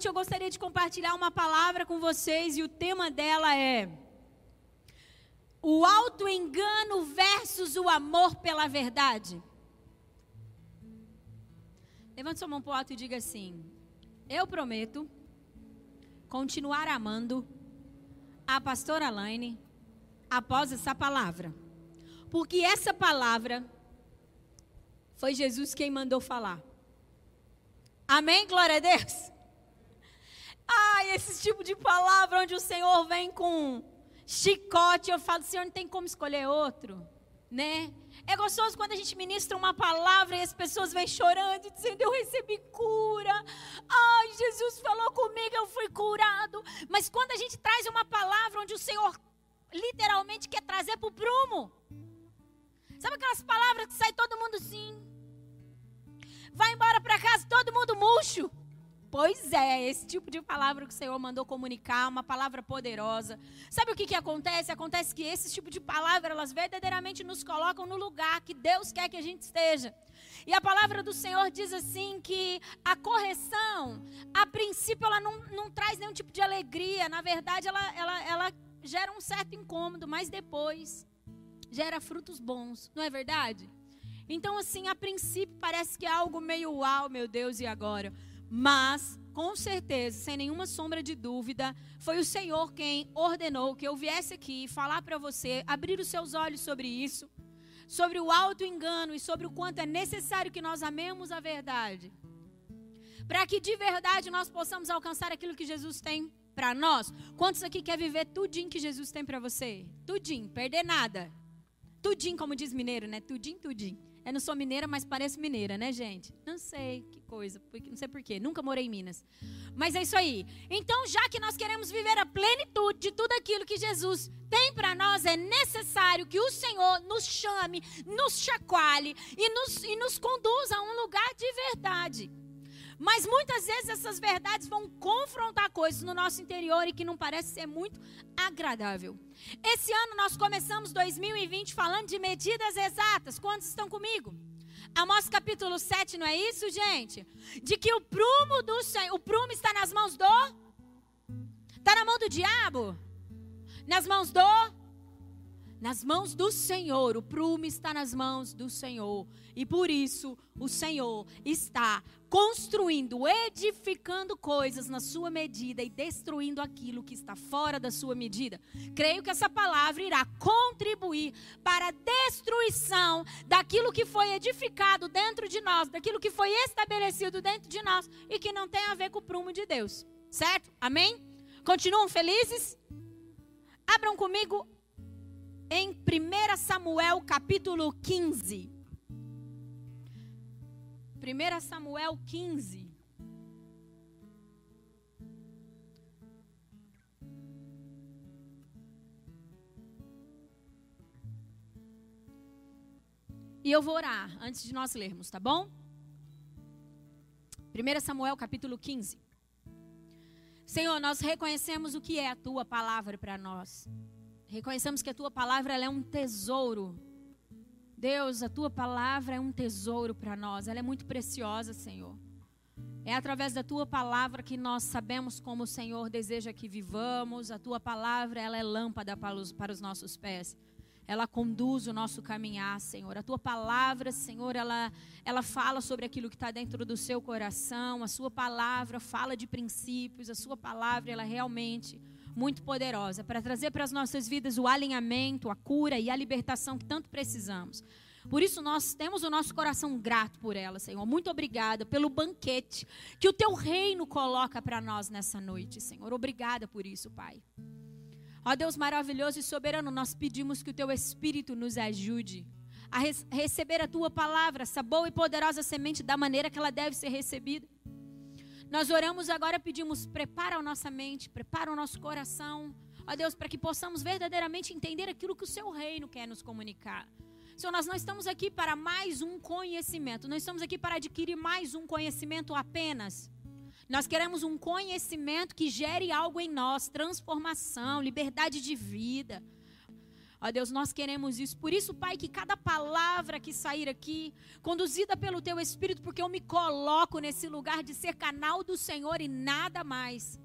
noite eu gostaria de compartilhar uma palavra com vocês e o tema dela é o auto-engano versus o amor pela verdade. Levante sua mão para o alto e diga assim: Eu prometo continuar amando a pastora Alaine após essa palavra. Porque essa palavra foi Jesus quem mandou falar. Amém? Glória a Deus. Ai, esse tipo de palavra onde o Senhor vem com chicote, eu falo, Senhor, não tem como escolher outro, né? É gostoso quando a gente ministra uma palavra e as pessoas vêm chorando dizendo: Eu recebi cura. Ai, Jesus falou comigo, eu fui curado. Mas quando a gente traz uma palavra onde o Senhor literalmente quer trazer para o prumo, sabe aquelas palavras que sai todo mundo sim? Vai embora para casa todo mundo murcho. Pois é, esse tipo de palavra que o Senhor mandou comunicar, uma palavra poderosa. Sabe o que, que acontece? Acontece que esse tipo de palavra, elas verdadeiramente nos colocam no lugar que Deus quer que a gente esteja. E a palavra do Senhor diz assim que a correção, a princípio, ela não, não traz nenhum tipo de alegria. Na verdade, ela, ela, ela gera um certo incômodo, mas depois gera frutos bons, não é verdade? Então, assim, a princípio parece que é algo meio uau, meu Deus, e agora? Mas, com certeza, sem nenhuma sombra de dúvida, foi o Senhor quem ordenou que eu viesse aqui falar para você, abrir os seus olhos sobre isso, sobre o alto engano e sobre o quanto é necessário que nós amemos a verdade. Para que de verdade nós possamos alcançar aquilo que Jesus tem para nós. Quantos aqui quer viver tudinho que Jesus tem para você? Tudinho, perder nada. Tudinho, como diz mineiro, né? Tudinho, tudinho. Eu não sou mineira, mas pareço mineira, né, gente? Não sei que coisa, não sei porquê. Nunca morei em Minas. Mas é isso aí. Então, já que nós queremos viver a plenitude de tudo aquilo que Jesus tem para nós, é necessário que o Senhor nos chame, nos chacoalhe e nos, e nos conduza a um lugar de verdade. Mas muitas vezes essas verdades vão confrontar coisas no nosso interior e que não parece ser muito agradável. Esse ano nós começamos 2020 falando de medidas exatas. Quantos estão comigo? Amós capítulo 7, não é isso, gente? De que o prumo do o prumo está nas mãos do Está na mão do diabo? Nas mãos do nas mãos do Senhor. O prumo está nas mãos do Senhor. E por isso o Senhor está construindo, edificando coisas na sua medida e destruindo aquilo que está fora da sua medida. Creio que essa palavra irá contribuir para a destruição daquilo que foi edificado dentro de nós, daquilo que foi estabelecido dentro de nós e que não tem a ver com o prumo de Deus. Certo? Amém? Continuam felizes? Abram comigo em 1 Samuel capítulo 15. 1 Samuel 15. E eu vou orar antes de nós lermos, tá bom? 1 Samuel capítulo 15. Senhor, nós reconhecemos o que é a tua palavra para nós. Reconhecemos que a tua palavra é um tesouro. Deus, a tua palavra é um tesouro para nós. Ela é muito preciosa, Senhor. É através da tua palavra que nós sabemos como o Senhor deseja que vivamos. A tua palavra, ela é lâmpada para os, para os nossos pés. Ela conduz o nosso caminhar, Senhor. A tua palavra, Senhor, ela, ela fala sobre aquilo que está dentro do seu coração. A sua palavra fala de princípios. A sua palavra, ela realmente muito poderosa para trazer para as nossas vidas o alinhamento, a cura e a libertação que tanto precisamos. Por isso nós temos o nosso coração grato por ela, Senhor. Muito obrigada pelo banquete que o teu reino coloca para nós nessa noite, Senhor. Obrigada por isso, Pai. Ó Deus maravilhoso e soberano, nós pedimos que o teu espírito nos ajude a receber a tua palavra, essa boa e poderosa semente da maneira que ela deve ser recebida. Nós oramos agora, pedimos, prepara a nossa mente, prepara o nosso coração, ó Deus, para que possamos verdadeiramente entender aquilo que o seu reino quer nos comunicar. Senhor, nós não estamos aqui para mais um conhecimento, nós estamos aqui para adquirir mais um conhecimento apenas. Nós queremos um conhecimento que gere algo em nós, transformação, liberdade de vida. Ó Deus, nós queremos isso. Por isso, Pai, que cada palavra que sair aqui, conduzida pelo Teu Espírito, porque eu me coloco nesse lugar de ser canal do Senhor e nada mais.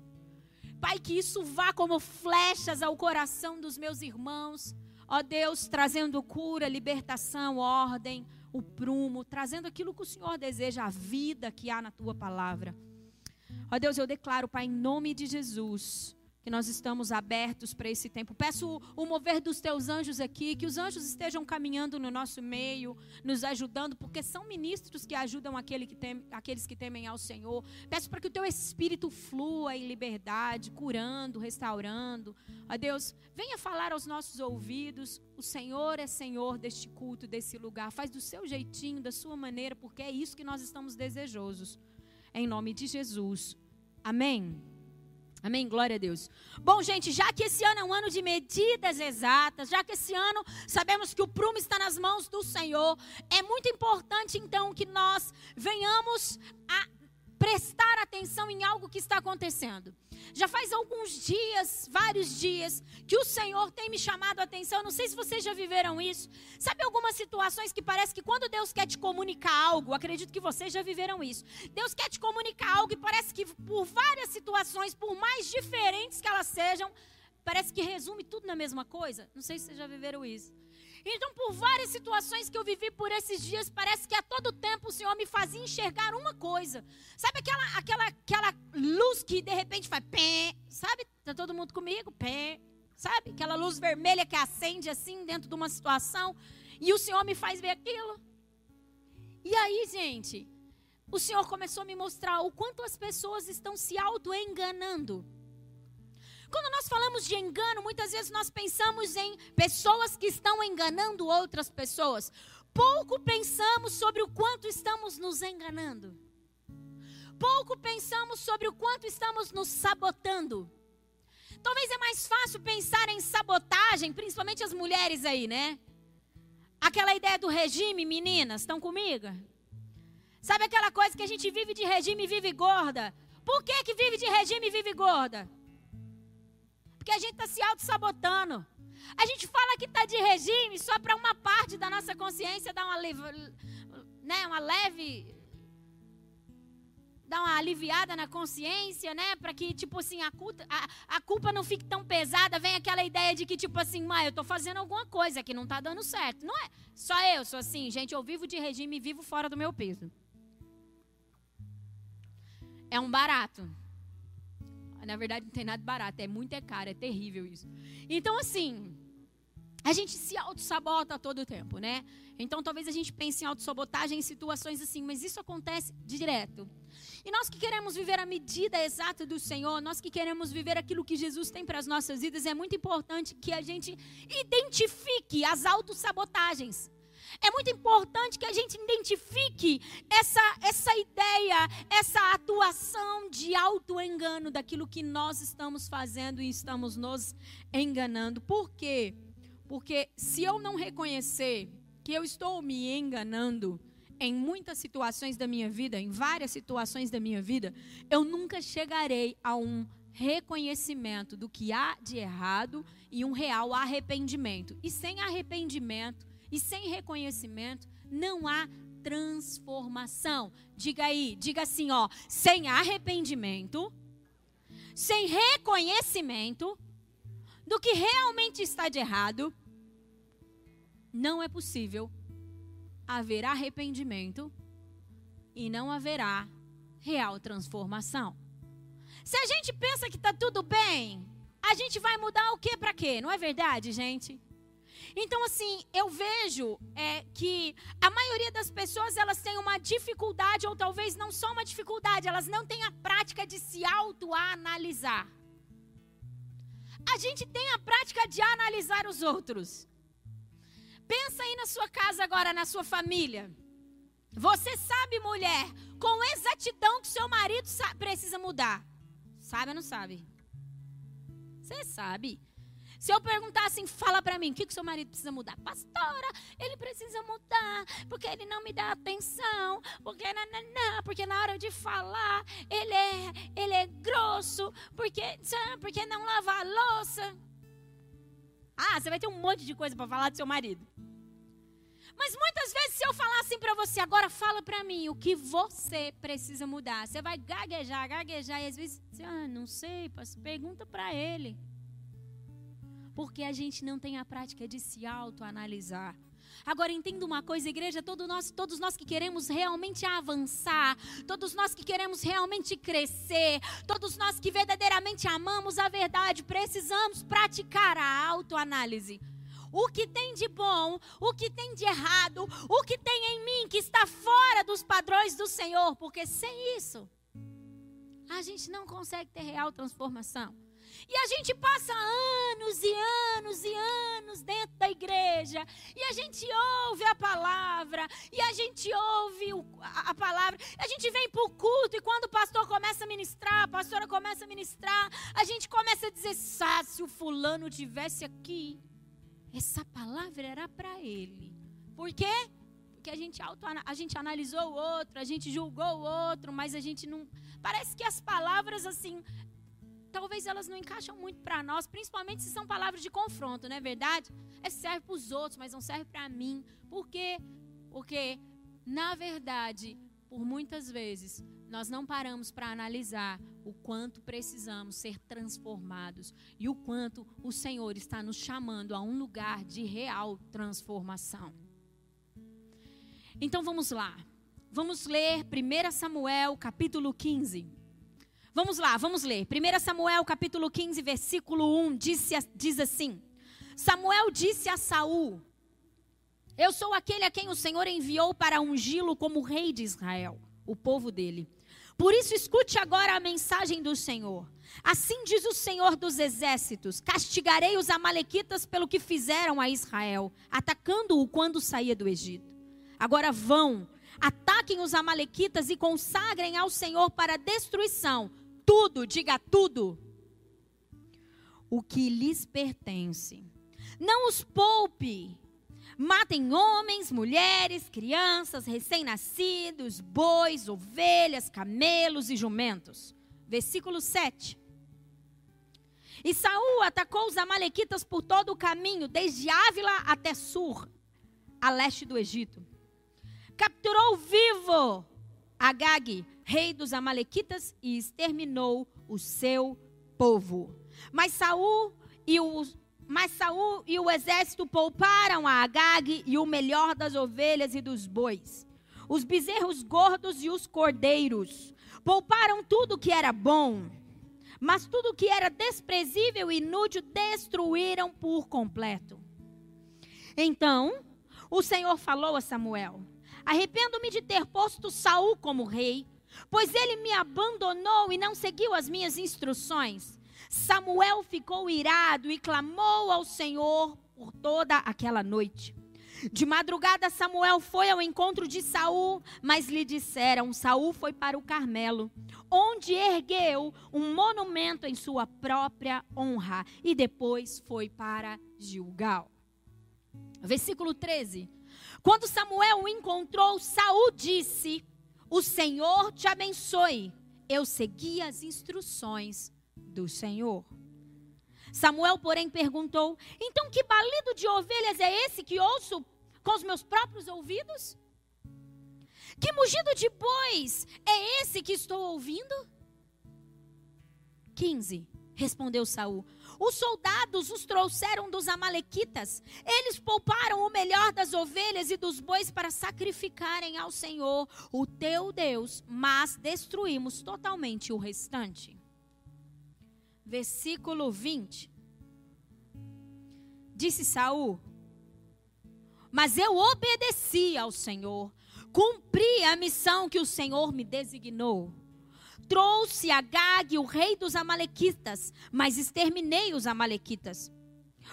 Pai, que isso vá como flechas ao coração dos meus irmãos. Ó Deus, trazendo cura, libertação, ordem, o prumo, trazendo aquilo que o Senhor deseja, a vida que há na tua palavra. Ó Deus, eu declaro, Pai, em nome de Jesus, que nós estamos abertos para esse tempo. Peço o, mover dos teus anjos aqui, que os anjos estejam caminhando no nosso meio, nos ajudando, porque são ministros que ajudam aquele que tem, aqueles que temem ao Senhor. Peço para que o teu espírito flua em liberdade, curando, restaurando. Ó Deus, venha falar aos nossos ouvidos. O Senhor é Senhor deste culto, desse lugar. Faz do seu jeitinho, da sua maneira, porque é isso que nós estamos desejosos. Em nome de Jesus. Amém. Amém? Glória a Deus. Bom, gente, já que esse ano é um ano de medidas exatas, já que esse ano sabemos que o prumo está nas mãos do Senhor, é muito importante então que nós venhamos a prestar atenção em algo que está acontecendo. Já faz alguns dias, vários dias, que o Senhor tem me chamado a atenção. Não sei se vocês já viveram isso. Sabe algumas situações que parece que quando Deus quer te comunicar algo, acredito que vocês já viveram isso. Deus quer te comunicar algo e parece que por várias situações, por mais diferentes que elas sejam, parece que resume tudo na mesma coisa. Não sei se vocês já viveram isso. Então, por várias situações que eu vivi por esses dias, parece que a todo tempo o Senhor me fazia enxergar uma coisa. Sabe aquela, aquela, aquela luz que de repente faz pé? Sabe? Tá todo mundo comigo? Pé. Sabe? Aquela luz vermelha que acende assim dentro de uma situação. E o Senhor me faz ver aquilo. E aí, gente, o Senhor começou a me mostrar o quanto as pessoas estão se auto-enganando. Quando nós falamos de engano, muitas vezes nós pensamos em pessoas que estão enganando outras pessoas. Pouco pensamos sobre o quanto estamos nos enganando. Pouco pensamos sobre o quanto estamos nos sabotando. Talvez é mais fácil pensar em sabotagem, principalmente as mulheres aí, né? Aquela ideia do regime, meninas, estão comigo? Sabe aquela coisa que a gente vive de regime e vive gorda? Por que, que vive de regime e vive gorda? Porque a gente está se auto-sabotando. A gente fala que está de regime só para uma parte da nossa consciência dar uma leve, né, uma leve dar uma aliviada na consciência, né? Para que, tipo assim, a culpa, a, a, culpa não fique tão pesada. Vem aquela ideia de que, tipo assim, mãe, eu estou fazendo alguma coisa que não está dando certo. Não é só eu, sou assim, gente, eu vivo de regime e vivo fora do meu peso. É um barato. Na verdade, não tem nada barato, é muito é caro, é terrível isso. Então, assim, a gente se auto-sabota todo o tempo, né? Então, talvez a gente pense em auto-sabotagem em situações assim, mas isso acontece direto. E nós que queremos viver a medida exata do Senhor, nós que queremos viver aquilo que Jesus tem para as nossas vidas, é muito importante que a gente identifique as auto-sabotagens. É muito importante que a gente identifique essa, essa ideia, essa atuação de auto-engano daquilo que nós estamos fazendo e estamos nos enganando. Por quê? Porque se eu não reconhecer que eu estou me enganando em muitas situações da minha vida, em várias situações da minha vida, eu nunca chegarei a um reconhecimento do que há de errado e um real arrependimento. E sem arrependimento, e sem reconhecimento não há transformação. Diga aí, diga assim, ó, sem arrependimento, sem reconhecimento do que realmente está de errado, não é possível haver arrependimento e não haverá real transformação. Se a gente pensa que está tudo bem, a gente vai mudar o que para quê? Não é verdade, gente? Então, assim, eu vejo é, que a maioria das pessoas elas têm uma dificuldade, ou talvez não só uma dificuldade, elas não têm a prática de se autoanalisar. A gente tem a prática de analisar os outros. Pensa aí na sua casa agora, na sua família. Você sabe, mulher, com exatidão que seu marido precisa mudar. Sabe ou não sabe? Você sabe. Se eu perguntar assim, fala para mim, o que, que seu marido precisa mudar? Pastora, ele precisa mudar, porque ele não me dá atenção, porque, nananã, porque na hora de falar, ele é, ele é grosso, porque, porque não lava a louça. Ah, você vai ter um monte de coisa para falar do seu marido. Mas muitas vezes, se eu falar assim para você, agora fala para mim o que você precisa mudar. Você vai gaguejar, gaguejar, e às vezes, ah, não sei, pergunta para ele. Porque a gente não tem a prática de se autoanalisar. Agora entenda uma coisa, igreja, todos nós, todos nós que queremos realmente avançar, todos nós que queremos realmente crescer, todos nós que verdadeiramente amamos a verdade, precisamos praticar a autoanálise o que tem de bom, o que tem de errado, o que tem em mim que está fora dos padrões do Senhor, porque sem isso, a gente não consegue ter real transformação. E a gente passa anos e anos e anos dentro da igreja, e a gente ouve a palavra, e a gente ouve a, a palavra, a gente vem para o culto, e quando o pastor começa a ministrar, a pastora começa a ministrar, a gente começa a dizer: ah, se o fulano tivesse aqui, essa palavra era para ele. Por quê? Porque a gente, auto, a gente analisou o outro, a gente julgou o outro, mas a gente não. Parece que as palavras, assim, talvez elas não encaixam muito para nós, principalmente se são palavras de confronto, não é verdade? É serve para os outros, mas não serve para mim. Por quê? Porque, na verdade, por muitas vezes, nós não paramos para analisar o quanto precisamos ser transformados e o quanto o Senhor está nos chamando a um lugar de real transformação. Então vamos lá. Vamos ler 1 Samuel capítulo 15. Vamos lá, vamos ler. 1 Samuel capítulo 15, versículo 1 diz, diz assim: Samuel disse a Saul: Eu sou aquele a quem o Senhor enviou para ungí-lo como rei de Israel, o povo dele. Por isso, escute agora a mensagem do Senhor. Assim diz o Senhor dos exércitos: Castigarei os Amalequitas pelo que fizeram a Israel, atacando-o quando saía do Egito. Agora vão, ataquem os Amalequitas e consagrem ao Senhor para destruição tudo, diga tudo, o que lhes pertence. Não os poupe Matem homens, mulheres, crianças, recém-nascidos, bois, ovelhas, camelos e jumentos. Versículo 7. E Saul atacou os amalequitas por todo o caminho, desde Ávila até Sur, a leste do Egito. Capturou vivo Agag, rei dos amalequitas, e exterminou o seu povo. Mas Saul e os mas Saul e o exército pouparam a Agag e o melhor das ovelhas e dos bois, os bezerros gordos e os cordeiros. Pouparam tudo que era bom, mas tudo que era desprezível e inútil destruíram por completo. Então, o Senhor falou a Samuel: Arrependo-me de ter posto Saul como rei, pois ele me abandonou e não seguiu as minhas instruções. Samuel ficou irado e clamou ao Senhor por toda aquela noite. De madrugada Samuel foi ao encontro de Saul, mas lhe disseram: Saul foi para o Carmelo, onde ergueu um monumento em sua própria honra, e depois foi para Gilgal. Versículo 13. Quando Samuel o encontrou, Saul disse: O Senhor te abençoe. Eu segui as instruções do Senhor. Samuel, porém, perguntou: Então que balido de ovelhas é esse que ouço com os meus próprios ouvidos? Que mugido de bois é esse que estou ouvindo? 15. Respondeu Saul: Os soldados os trouxeram dos amalequitas. Eles pouparam o melhor das ovelhas e dos bois para sacrificarem ao Senhor, o teu Deus, mas destruímos totalmente o restante versículo 20. Disse Saul: Mas eu obedeci ao Senhor, cumpri a missão que o Senhor me designou. Trouxe a Gag, o rei dos Amalequitas, mas exterminei os Amalequitas.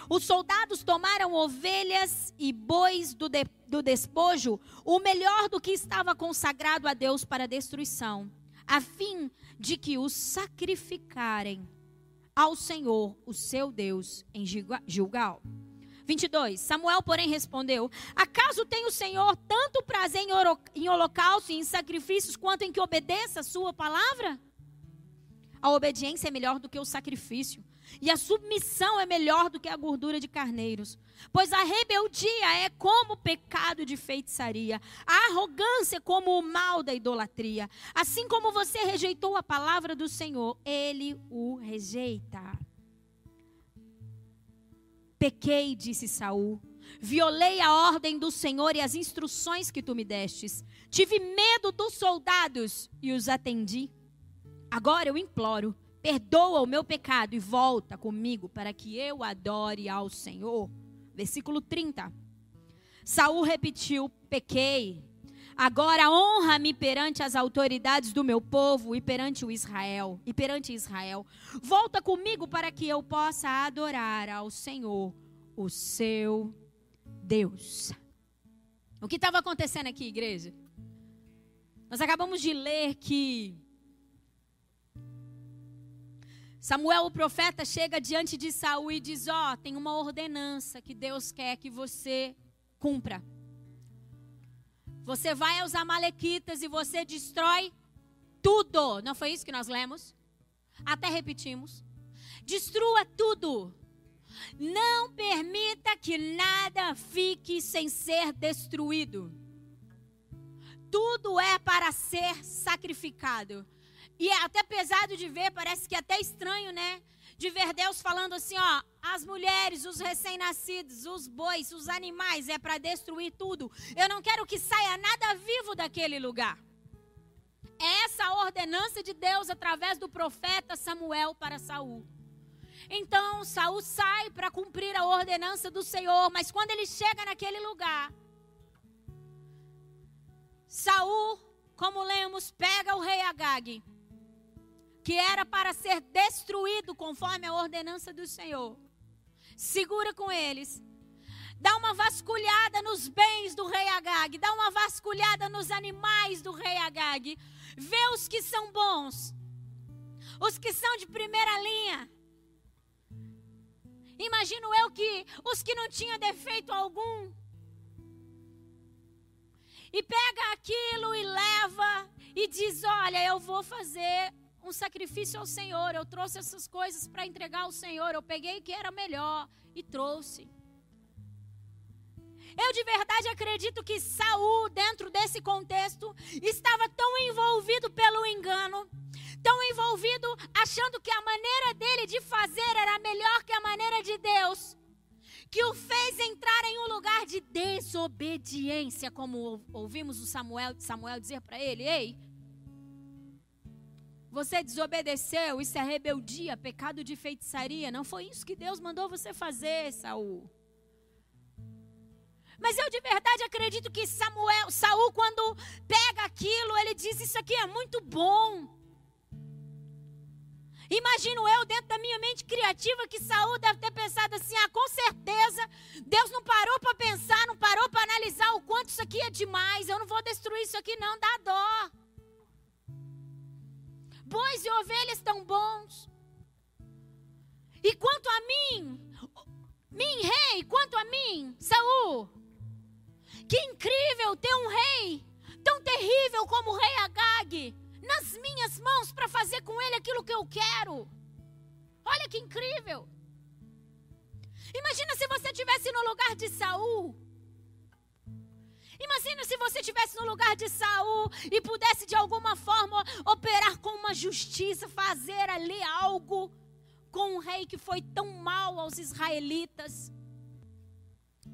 Os soldados tomaram ovelhas e bois do, de, do despojo, o melhor do que estava consagrado a Deus para destruição, a fim de que os sacrificarem ao Senhor, o seu Deus, em Gilgal. 22. Samuel, porém, respondeu: Acaso tem o Senhor tanto prazer em holocausto e em sacrifícios quanto em que obedeça a sua palavra? A obediência é melhor do que o sacrifício, e a submissão é melhor do que a gordura de carneiros. Pois a rebeldia é como o pecado de feitiçaria, a arrogância como o mal da idolatria. Assim como você rejeitou a palavra do Senhor, ele o rejeita. Pequei, disse Saul. Violei a ordem do Senhor e as instruções que tu me destes. Tive medo dos soldados e os atendi. Agora eu imploro, perdoa o meu pecado e volta comigo para que eu adore ao Senhor. Versículo 30. Saul repetiu: Pequei. Agora honra-me perante as autoridades do meu povo e perante o Israel, e perante Israel. Volta comigo para que eu possa adorar ao Senhor, o seu Deus. O que estava acontecendo aqui, igreja? Nós acabamos de ler que Samuel, o profeta, chega diante de Saul e diz: Ó, oh, tem uma ordenança que Deus quer que você cumpra. Você vai aos Amalequitas e você destrói tudo. Não foi isso que nós lemos? Até repetimos. Destrua tudo. Não permita que nada fique sem ser destruído. Tudo é para ser sacrificado. E é até pesado de ver, parece que é até estranho, né? De ver Deus falando assim, ó, as mulheres, os recém-nascidos, os bois, os animais, é para destruir tudo. Eu não quero que saia nada vivo daquele lugar. É essa a ordenança de Deus através do profeta Samuel para Saul. Então Saul sai para cumprir a ordenança do Senhor, mas quando ele chega naquele lugar, Saul, como lemos, pega o rei Agag que era para ser destruído conforme a ordenança do Senhor. Segura com eles. Dá uma vasculhada nos bens do rei Agag, dá uma vasculhada nos animais do rei Agag. Vê os que são bons, os que são de primeira linha. Imagino eu que os que não tinham defeito algum. E pega aquilo e leva e diz: Olha, eu vou fazer um sacrifício ao Senhor. Eu trouxe essas coisas para entregar ao Senhor. Eu peguei o que era melhor e trouxe. Eu de verdade acredito que Saul, dentro desse contexto, estava tão envolvido pelo engano, tão envolvido achando que a maneira dele de fazer era melhor que a maneira de Deus, que o fez entrar em um lugar de desobediência, como ouvimos o Samuel, Samuel dizer para ele: "Ei, você desobedeceu, isso é rebeldia, pecado de feitiçaria. Não foi isso que Deus mandou você fazer, Saul. Mas eu de verdade acredito que Samuel, Saul, quando pega aquilo, ele diz: Isso aqui é muito bom. Imagino eu, dentro da minha mente criativa, que Saul deve ter pensado assim: ah, com certeza, Deus não parou para pensar, não parou para analisar o quanto isso aqui é demais. Eu não vou destruir isso aqui, não, dá dó bois e ovelhas tão bons. E quanto a mim, mim rei, quanto a mim, Saul, que incrível ter um rei tão terrível como o rei Agag nas minhas mãos para fazer com ele aquilo que eu quero. Olha que incrível. Imagina se você estivesse no lugar de Saul. Imagina se você estivesse no lugar de Saul e pudesse de alguma forma operar com uma justiça, fazer ali algo com um rei que foi tão mal aos israelitas.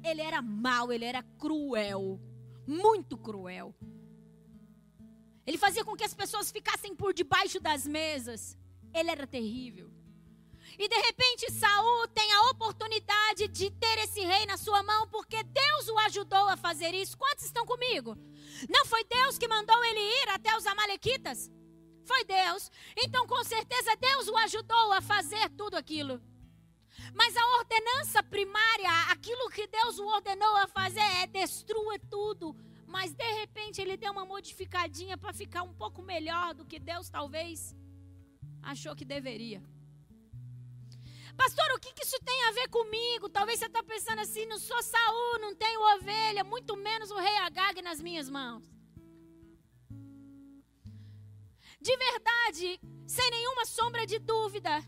Ele era mau, ele era cruel, muito cruel. Ele fazia com que as pessoas ficassem por debaixo das mesas. Ele era terrível. E de repente Saul tem a oportunidade de ter esse rei na sua mão, porque Deus o ajudou a fazer isso. Quantos estão comigo? Não foi Deus que mandou ele ir até os amalequitas? Foi Deus. Então, com certeza, Deus o ajudou a fazer tudo aquilo. Mas a ordenança primária, aquilo que Deus o ordenou a fazer é destrua tudo. Mas de repente ele deu uma modificadinha para ficar um pouco melhor do que Deus talvez achou que deveria. Pastor, o que, que isso tem a ver comigo? Talvez você está pensando assim: não sou Saul, não tenho ovelha, muito menos o rei Agag nas minhas mãos. De verdade, sem nenhuma sombra de dúvida,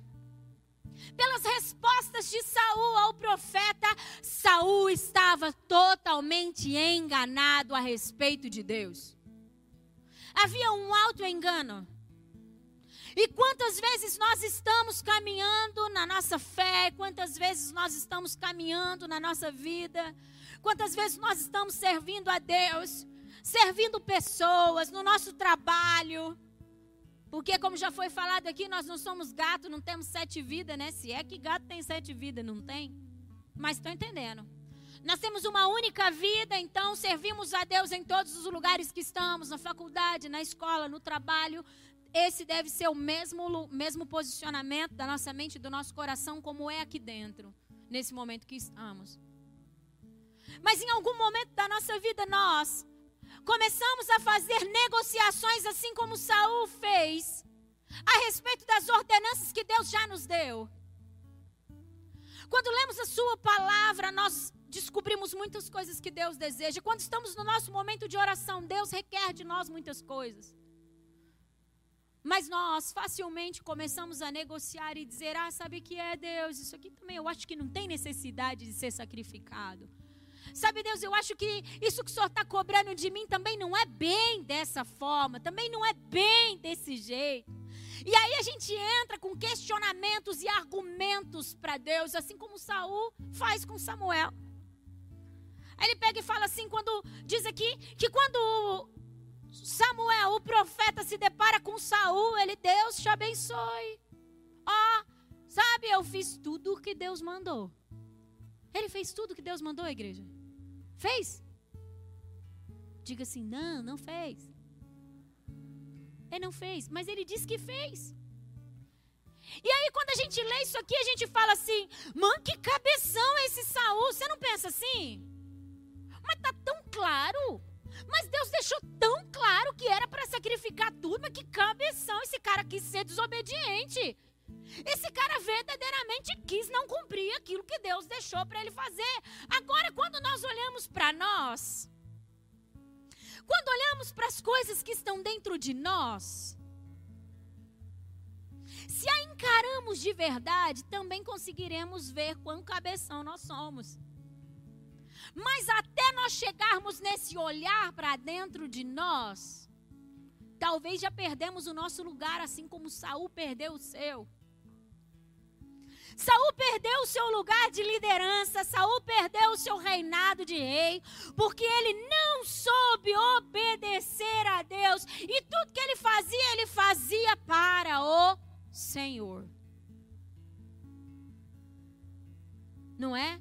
pelas respostas de Saul ao profeta, Saul estava totalmente enganado a respeito de Deus. Havia um alto engano. E quantas vezes nós estamos caminhando na nossa fé, quantas vezes nós estamos caminhando na nossa vida, quantas vezes nós estamos servindo a Deus, servindo pessoas no nosso trabalho, porque, como já foi falado aqui, nós não somos gato, não temos sete vidas, né? Se é que gato tem sete vidas, não tem? Mas estão entendendo. Nós temos uma única vida, então servimos a Deus em todos os lugares que estamos, na faculdade, na escola, no trabalho. Esse deve ser o mesmo, mesmo posicionamento da nossa mente do nosso coração, como é aqui dentro, nesse momento que estamos. Mas em algum momento da nossa vida, nós começamos a fazer negociações assim como Saul fez a respeito das ordenanças que Deus já nos deu. Quando lemos a sua palavra, nós descobrimos muitas coisas que Deus deseja. Quando estamos no nosso momento de oração, Deus requer de nós muitas coisas. Mas nós facilmente começamos a negociar e dizer: Ah, sabe que é Deus? Isso aqui também eu acho que não tem necessidade de ser sacrificado. Sabe, Deus, eu acho que isso que o Senhor está cobrando de mim também não é bem dessa forma, também não é bem desse jeito. E aí a gente entra com questionamentos e argumentos para Deus, assim como Saul faz com Samuel. Aí ele pega e fala assim, quando diz aqui que quando Samuel, o profeta, se depara com Saul, ele, Deus te abençoe. Ó, sabe, eu fiz tudo o que Deus mandou. Ele fez tudo o que Deus mandou, igreja. Fez? Diga assim: não, não fez. Ele não fez, mas ele disse que fez. E aí, quando a gente lê isso aqui, a gente fala assim: mano, que cabeção é esse Saul? Você não pensa assim? Mas tá tão claro. Mas Deus deixou tão claro que era para sacrificar tudo, mas que cabeção esse cara quis ser desobediente. Esse cara verdadeiramente quis não cumprir aquilo que Deus deixou para ele fazer. Agora, quando nós olhamos para nós, quando olhamos para as coisas que estão dentro de nós, se a encaramos de verdade, também conseguiremos ver quão cabeção nós somos. Mas até nós chegarmos nesse olhar para dentro de nós, talvez já perdemos o nosso lugar, assim como Saul perdeu o seu. Saul perdeu o seu lugar de liderança, Saul perdeu o seu reinado de rei, porque ele não soube obedecer a Deus, e tudo que ele fazia, ele fazia para o Senhor. Não é?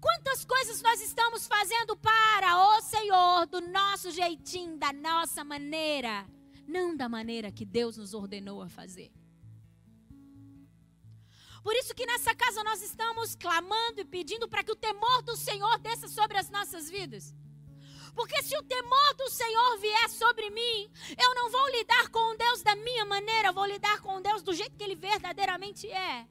Quantas coisas nós estamos fazendo para o Senhor, do nosso jeitinho, da nossa maneira, não da maneira que Deus nos ordenou a fazer. Por isso que nessa casa nós estamos clamando e pedindo para que o temor do Senhor desça sobre as nossas vidas. Porque se o temor do Senhor vier sobre mim, eu não vou lidar com o Deus da minha maneira, eu vou lidar com Deus do jeito que ele verdadeiramente é.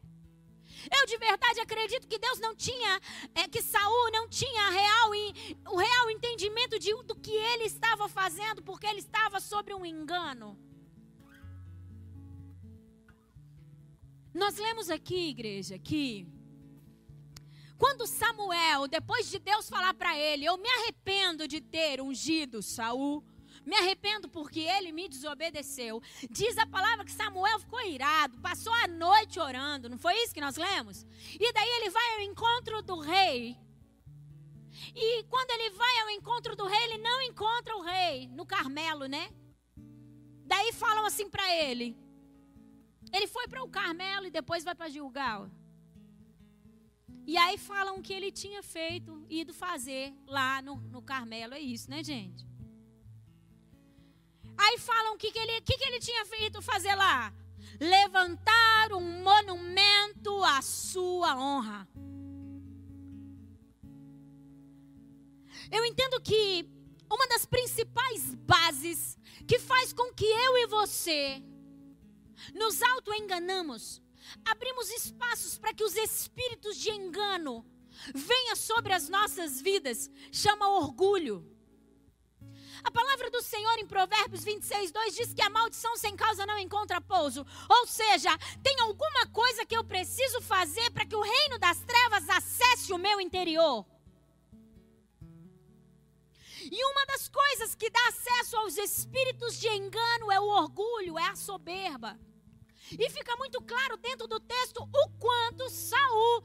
Eu de verdade acredito que Deus não tinha, é, que Saul não tinha real, o real entendimento de, do que ele estava fazendo, porque ele estava sobre um engano. Nós lemos aqui, igreja, que quando Samuel, depois de Deus falar para ele, eu me arrependo de ter ungido Saul, me arrependo porque ele me desobedeceu. Diz a palavra que Samuel ficou irado, passou a noite orando, não foi isso que nós lemos? E daí ele vai ao encontro do rei. E quando ele vai ao encontro do rei, ele não encontra o rei no Carmelo, né? Daí falam assim para ele: ele foi para o Carmelo e depois vai para Gilgal. E aí falam que ele tinha feito, ido fazer lá no, no Carmelo. É isso, né, gente? Aí falam o que, que, ele, que, que ele tinha feito fazer lá? Levantar um monumento à sua honra. Eu entendo que uma das principais bases que faz com que eu e você nos auto-enganamos, abrimos espaços para que os espíritos de engano venham sobre as nossas vidas, chama orgulho. A palavra do Senhor em Provérbios 26, 2 diz que a maldição sem causa não encontra pouso. Ou seja, tem alguma coisa que eu preciso fazer para que o reino das trevas acesse o meu interior. E uma das coisas que dá acesso aos espíritos de engano é o orgulho, é a soberba. E fica muito claro dentro do texto o quanto Saul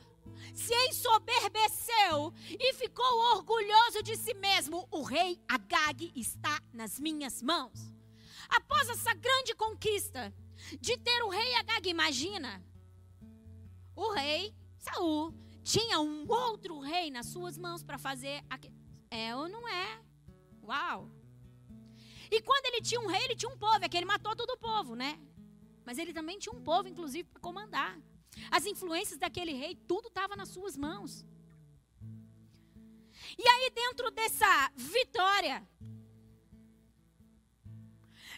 se ensoberbeceu e ficou orgulhoso de si mesmo. O rei Agag está nas minhas mãos. Após essa grande conquista de ter o rei Agag, imagina, o rei Saul tinha um outro rei nas suas mãos para fazer. É ou não é? Uau! E quando ele tinha um rei, ele tinha um povo. É que ele matou todo o povo, né? Mas ele também tinha um povo, inclusive, para comandar. As influências daquele rei, tudo estava nas suas mãos. E aí, dentro dessa vitória,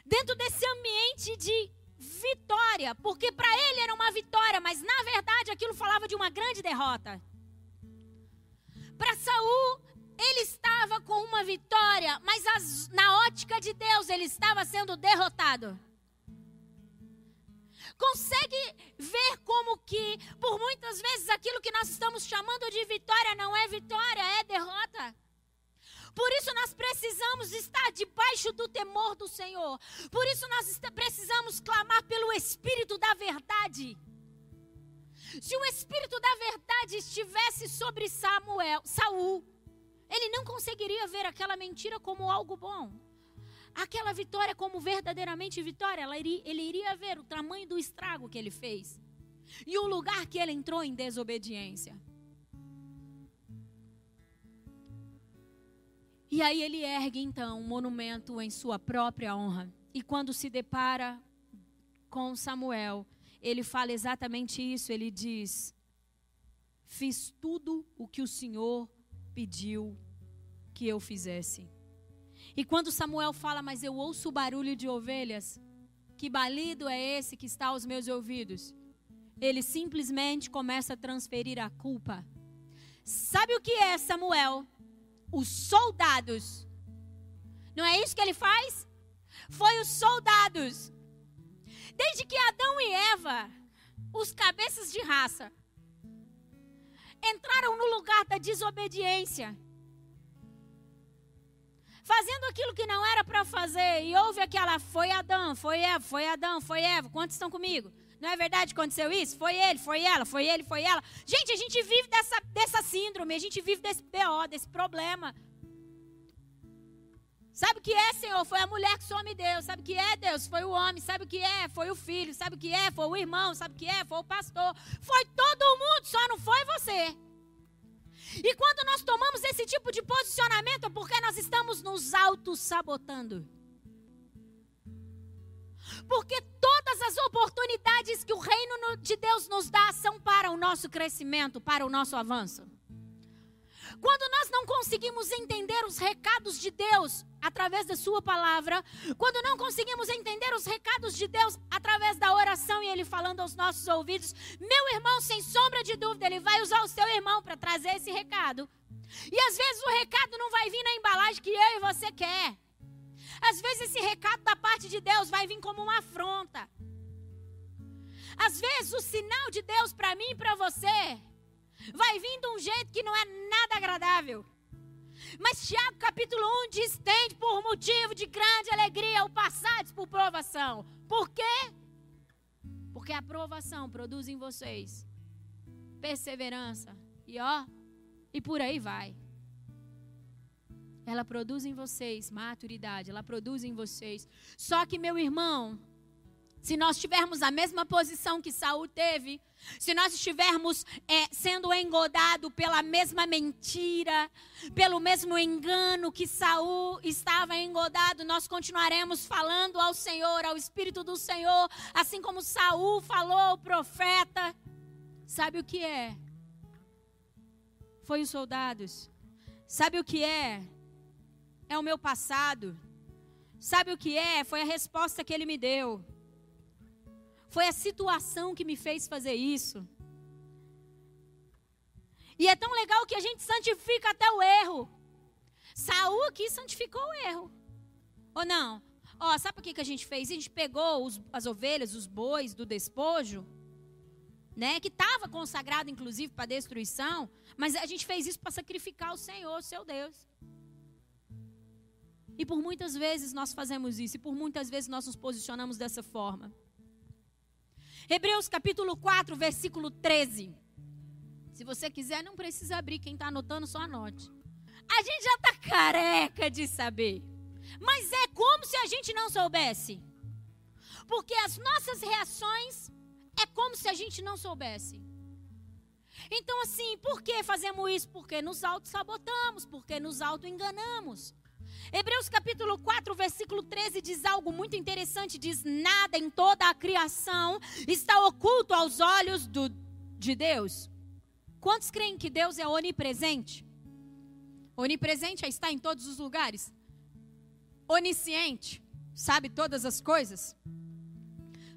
dentro desse ambiente de vitória, porque para ele era uma vitória, mas na verdade aquilo falava de uma grande derrota. Para Saul, ele estava com uma vitória, mas as, na ótica de Deus ele estava sendo derrotado. Consegue ver como que, por muitas vezes, aquilo que nós estamos chamando de vitória não é vitória, é derrota? Por isso nós precisamos estar debaixo do temor do Senhor. Por isso nós precisamos clamar pelo Espírito da verdade. Se o Espírito da verdade estivesse sobre Samuel, Saul, ele não conseguiria ver aquela mentira como algo bom aquela vitória como verdadeiramente vitória, iria, ele iria ver o tamanho do estrago que ele fez e o lugar que ele entrou em desobediência. E aí ele ergue então um monumento em sua própria honra. E quando se depara com Samuel, ele fala exatamente isso. Ele diz: Fiz tudo o que o Senhor pediu que eu fizesse. E quando Samuel fala, mas eu ouço o barulho de ovelhas, que balido é esse que está aos meus ouvidos? Ele simplesmente começa a transferir a culpa. Sabe o que é Samuel? Os soldados. Não é isso que ele faz? Foi os soldados. Desde que Adão e Eva, os cabeças de raça, entraram no lugar da desobediência fazendo aquilo que não era para fazer, e houve aquela, foi Adão, foi Eva, foi Adão, foi Eva, quantos estão comigo? Não é verdade que aconteceu isso? Foi ele, foi ela, foi ele, foi ela. Gente, a gente vive dessa, dessa síndrome, a gente vive desse BO, desse problema. Sabe o que é, Senhor? Foi a mulher que some Deus. Sabe o que é, Deus? Foi o homem. Sabe o que é? Foi o filho. Sabe o que é? Foi o irmão. Sabe o que é? Foi o pastor. Foi todo mundo, só não foi você. E quando nós tomamos esse tipo de posicionamento, é porque nós estamos nos auto-sabotando. Porque todas as oportunidades que o reino de Deus nos dá são para o nosso crescimento, para o nosso avanço. Quando nós não conseguimos entender os recados de Deus através da Sua palavra, quando não conseguimos entender os recados de Deus através da oração e Ele falando aos nossos ouvidos, meu irmão, sem sombra de dúvida, Ele vai usar o seu irmão para trazer esse recado. E às vezes o recado não vai vir na embalagem que eu e você quer. Às vezes esse recado da parte de Deus vai vir como uma afronta. Às vezes o sinal de Deus para mim e para você vai vir de um jeito que não é nada agradável. Mas Tiago capítulo 1 diz: tende por motivo de grande alegria o passar por provação. Por quê? Porque a provação produz em vocês perseverança. E ó, e por aí vai. Ela produz em vocês maturidade, ela produz em vocês. Só que, meu irmão, se nós tivermos a mesma posição que Saul teve, se nós estivermos é, sendo engodado pela mesma mentira, pelo mesmo engano que Saul estava engodado, nós continuaremos falando ao Senhor, ao Espírito do Senhor, assim como Saul falou ao profeta. Sabe o que é? Foi os soldados. Sabe o que é? É o meu passado. Sabe o que é? Foi a resposta que ele me deu. Foi a situação que me fez fazer isso. E é tão legal que a gente santifica até o erro. Saul aqui santificou o erro. Ou não? Ó, sabe o que, que a gente fez? A gente pegou os, as ovelhas, os bois do despojo, né? Que estava consagrado, inclusive, para destruição. Mas a gente fez isso para sacrificar o Senhor, seu Deus. E por muitas vezes nós fazemos isso, e por muitas vezes nós nos posicionamos dessa forma. Hebreus capítulo 4, versículo 13. Se você quiser, não precisa abrir. Quem está anotando, só anote. A gente já está careca de saber. Mas é como se a gente não soubesse. Porque as nossas reações é como se a gente não soubesse. Então, assim, por que fazemos isso? Porque nos auto-sabotamos, porque nos auto-enganamos. Hebreus capítulo 4, versículo 13 diz algo muito interessante: diz: Nada em toda a criação está oculto aos olhos do, de Deus. Quantos creem que Deus é onipresente? Onipresente é estar em todos os lugares. Onisciente, sabe todas as coisas.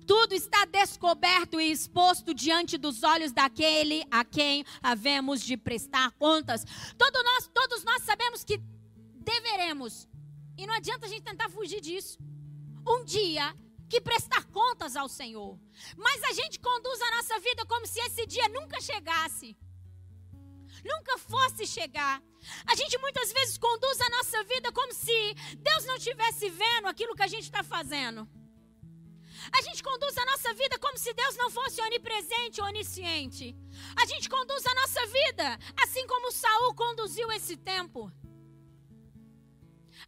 Tudo está descoberto e exposto diante dos olhos daquele a quem havemos de prestar contas. Todo nós, todos nós sabemos que deveremos, e não adianta a gente tentar fugir disso. Um dia que prestar contas ao Senhor. Mas a gente conduz a nossa vida como se esse dia nunca chegasse. Nunca fosse chegar. A gente muitas vezes conduz a nossa vida como se Deus não estivesse vendo aquilo que a gente está fazendo. A gente conduz a nossa vida como se Deus não fosse onipresente onisciente. A gente conduz a nossa vida assim como Saul conduziu esse tempo.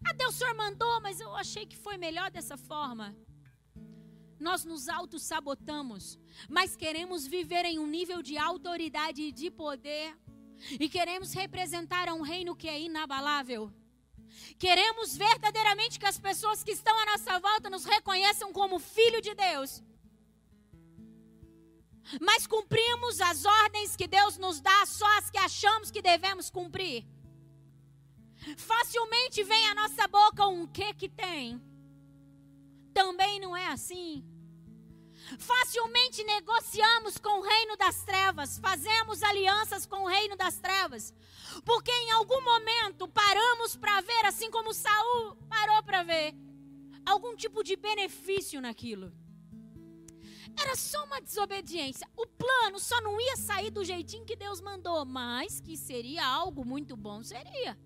Ah, Deus, o senhor mandou, mas eu achei que foi melhor dessa forma. Nós nos auto-sabotamos, mas queremos viver em um nível de autoridade e de poder. E queremos representar um reino que é inabalável. Queremos verdadeiramente que as pessoas que estão à nossa volta nos reconheçam como filho de Deus. Mas cumprimos as ordens que Deus nos dá, só as que achamos que devemos cumprir. Facilmente vem à nossa boca um que que tem. Também não é assim. Facilmente negociamos com o reino das trevas, fazemos alianças com o reino das trevas, porque em algum momento paramos para ver, assim como Saul parou para ver, algum tipo de benefício naquilo. Era só uma desobediência. O plano só não ia sair do jeitinho que Deus mandou, mas que seria algo muito bom, seria.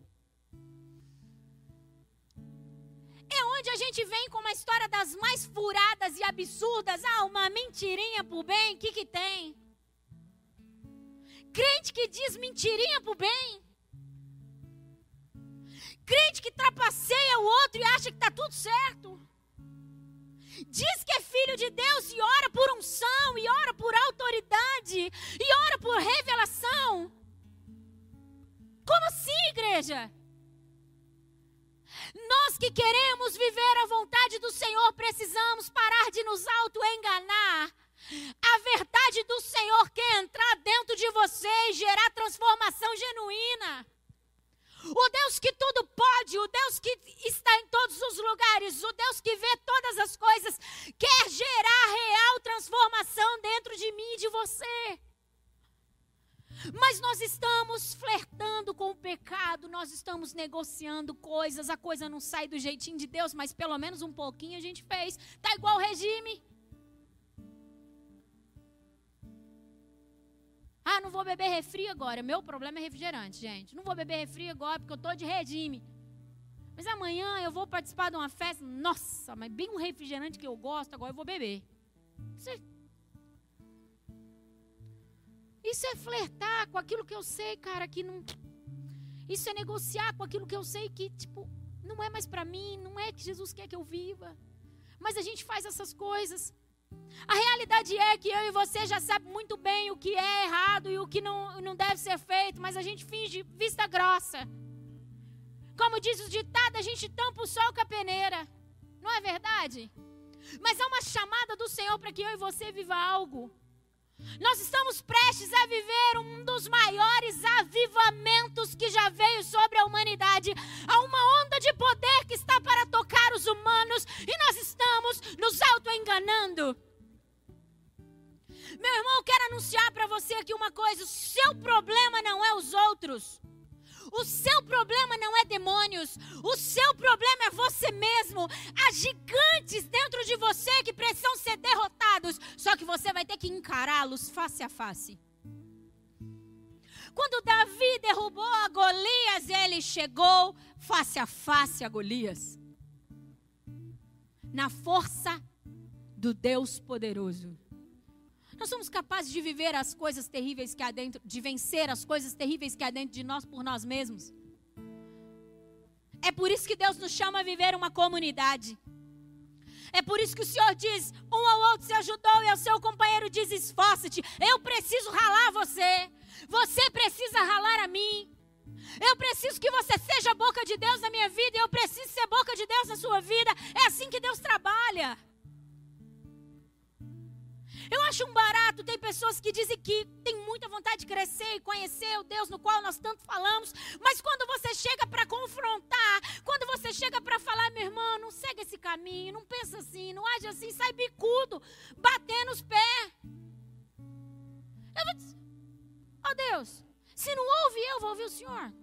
É onde a gente vem com uma história das mais furadas e absurdas. Ah, uma mentirinha pro bem, o que, que tem? Crente que diz mentirinha pro bem. Crente que trapaceia o outro e acha que está tudo certo. Diz que é filho de Deus e ora por unção, e ora por autoridade, e ora por revelação. Como assim, igreja? Nós que queremos viver a vontade do Senhor, precisamos parar de nos auto-enganar. A verdade do Senhor quer entrar dentro de você e gerar transformação genuína. O Deus que tudo pode, o Deus que está em todos os lugares, o Deus que vê todas as coisas, quer gerar real transformação dentro de mim e de você. Mas nós estamos flertando com o pecado, nós estamos negociando coisas, a coisa não sai do jeitinho de Deus, mas pelo menos um pouquinho a gente fez. Tá igual o regime. Ah, não vou beber refri agora. Meu problema é refrigerante, gente. Não vou beber refri agora porque eu tô de regime. Mas amanhã eu vou participar de uma festa. Nossa, mas bem um refrigerante que eu gosto, agora eu vou beber. Você isso é flertar com aquilo que eu sei, cara, que não. Isso é negociar com aquilo que eu sei que, tipo, não é mais para mim, não é que Jesus quer que eu viva. Mas a gente faz essas coisas. A realidade é que eu e você já sabe muito bem o que é errado e o que não, não deve ser feito, mas a gente finge vista grossa. Como diz o ditado, a gente tampa o sol com a peneira. Não é verdade? Mas é uma chamada do Senhor para que eu e você viva algo. Nós estamos prestes a viver um dos maiores avivamentos que já veio sobre a humanidade. Há uma onda de poder que está para tocar os humanos e nós estamos nos auto-enganando. Meu irmão, eu quero anunciar para você aqui uma coisa: o seu problema não é os outros. O seu problema não é demônios, o seu problema é você mesmo. Há gigantes dentro de você que precisam ser derrotados. Só que você vai ter que encará-los face a face. Quando Davi derrubou a Golias, ele chegou face a face a Golias. Na força do Deus poderoso. Nós somos capazes de viver as coisas terríveis que há dentro, de vencer as coisas terríveis que há dentro de nós por nós mesmos. É por isso que Deus nos chama a viver uma comunidade. É por isso que o Senhor diz: um ao outro se ajudou e ao seu companheiro diz: esforça-te. Eu preciso ralar você. Você precisa ralar a mim. Eu preciso que você seja a boca de Deus na minha vida. E eu preciso ser boca de Deus na sua vida. É assim que Deus trabalha. Eu acho um barato, tem pessoas que dizem que tem muita vontade de crescer e conhecer o Deus no qual nós tanto falamos, mas quando você chega para confrontar, quando você chega para falar, meu irmão, não segue esse caminho, não pensa assim, não age assim, sai bicudo, batendo os pés. Eu vou dizer, ó oh Deus, se não ouve eu, vou ouvir o Senhor.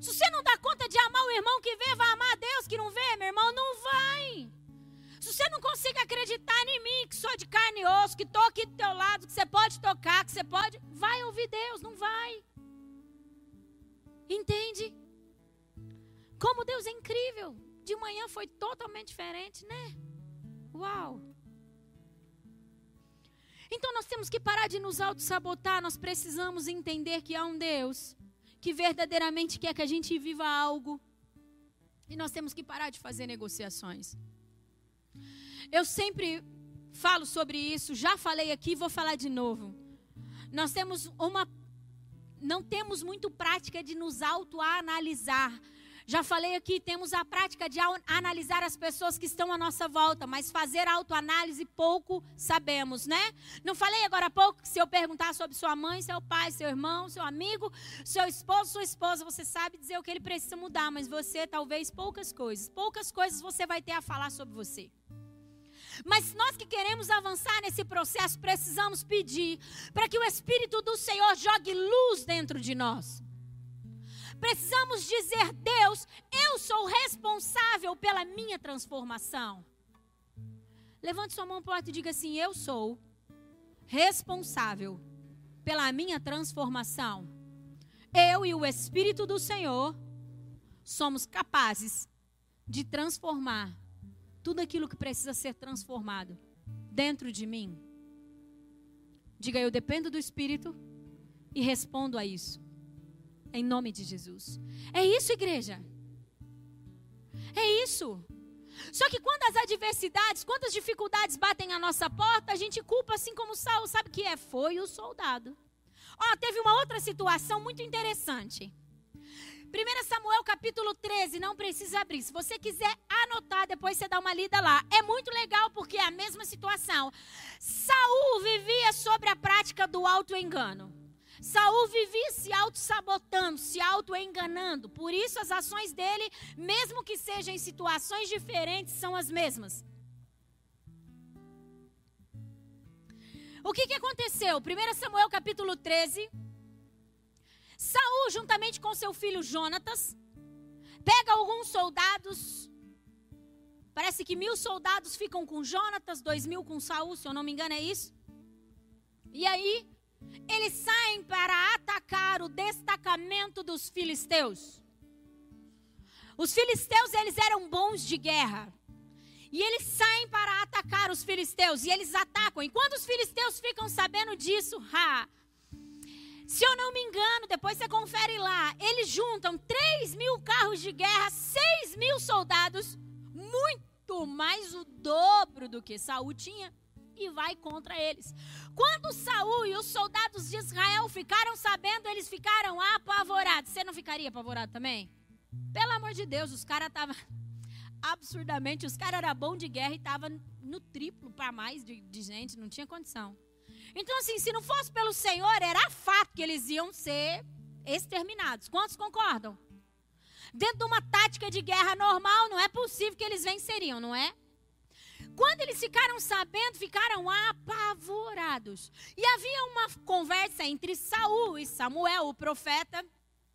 Se você não dá conta de amar o irmão que vê, vai amar Deus que não vê, meu irmão, não vai. Se você não consegue acreditar em mim, que sou de carne e osso, que estou aqui do teu lado, que você pode tocar, que você pode, vai ouvir Deus, não vai. Entende? Como Deus é incrível. De manhã foi totalmente diferente, né? Uau! Então nós temos que parar de nos auto-sabotar, nós precisamos entender que há um Deus que verdadeiramente quer que a gente viva algo. E nós temos que parar de fazer negociações. Eu sempre falo sobre isso, já falei aqui, vou falar de novo. Nós temos uma não temos muito prática de nos autoanalisar. Já falei aqui, temos a prática de analisar as pessoas que estão à nossa volta, mas fazer autoanálise pouco sabemos, né? Não falei agora há pouco que se eu perguntar sobre sua mãe, seu pai, seu irmão, seu amigo, seu esposo, sua esposa, você sabe dizer o que ele precisa mudar, mas você talvez poucas coisas. Poucas coisas você vai ter a falar sobre você. Mas nós que queremos avançar nesse processo, precisamos pedir para que o Espírito do Senhor jogue luz dentro de nós. Precisamos dizer, Deus, eu sou responsável pela minha transformação. Levante sua mão para o alto e diga assim: Eu sou responsável pela minha transformação. Eu e o Espírito do Senhor somos capazes de transformar tudo aquilo que precisa ser transformado dentro de mim. Diga, eu dependo do Espírito e respondo a isso. Em nome de Jesus. É isso, igreja. É isso. Só que quando as adversidades, quando as dificuldades batem à nossa porta, a gente culpa assim como Saul, sabe que é? Foi o soldado. Ó, teve uma outra situação muito interessante. 1 Samuel capítulo 13, não precisa abrir. Se você quiser anotar, depois você dá uma lida lá. É muito legal porque é a mesma situação. Saul vivia sobre a prática do auto-engano. Saul vivia se auto-sabotando, se auto-enganando. Por isso as ações dele, mesmo que sejam em situações diferentes, são as mesmas. O que, que aconteceu? 1 Samuel capítulo 13, Saul, juntamente com seu filho Jonatas, pega alguns soldados. Parece que mil soldados ficam com Jonatas, dois mil com Saul, se eu não me engano, é isso? E aí, eles saem para atacar o destacamento dos filisteus. Os filisteus, eles eram bons de guerra. E eles saem para atacar os filisteus. E eles atacam. E quando os filisteus ficam sabendo disso, ha, se eu não me engano, depois você confere lá, eles juntam 3 mil carros de guerra, 6 mil soldados, muito mais o dobro do que Saul tinha, e vai contra eles. Quando Saul e os soldados de Israel ficaram sabendo, eles ficaram apavorados. Você não ficaria apavorado também? Pelo amor de Deus, os caras estavam absurdamente, os caras eram bons de guerra e estavam no triplo para mais de, de gente, não tinha condição. Então, assim, se não fosse pelo Senhor, era fato que eles iam ser exterminados. Quantos concordam? Dentro de uma tática de guerra normal, não é possível que eles venceriam, não é? Quando eles ficaram sabendo, ficaram apavorados. E havia uma conversa entre Saul e Samuel, o profeta.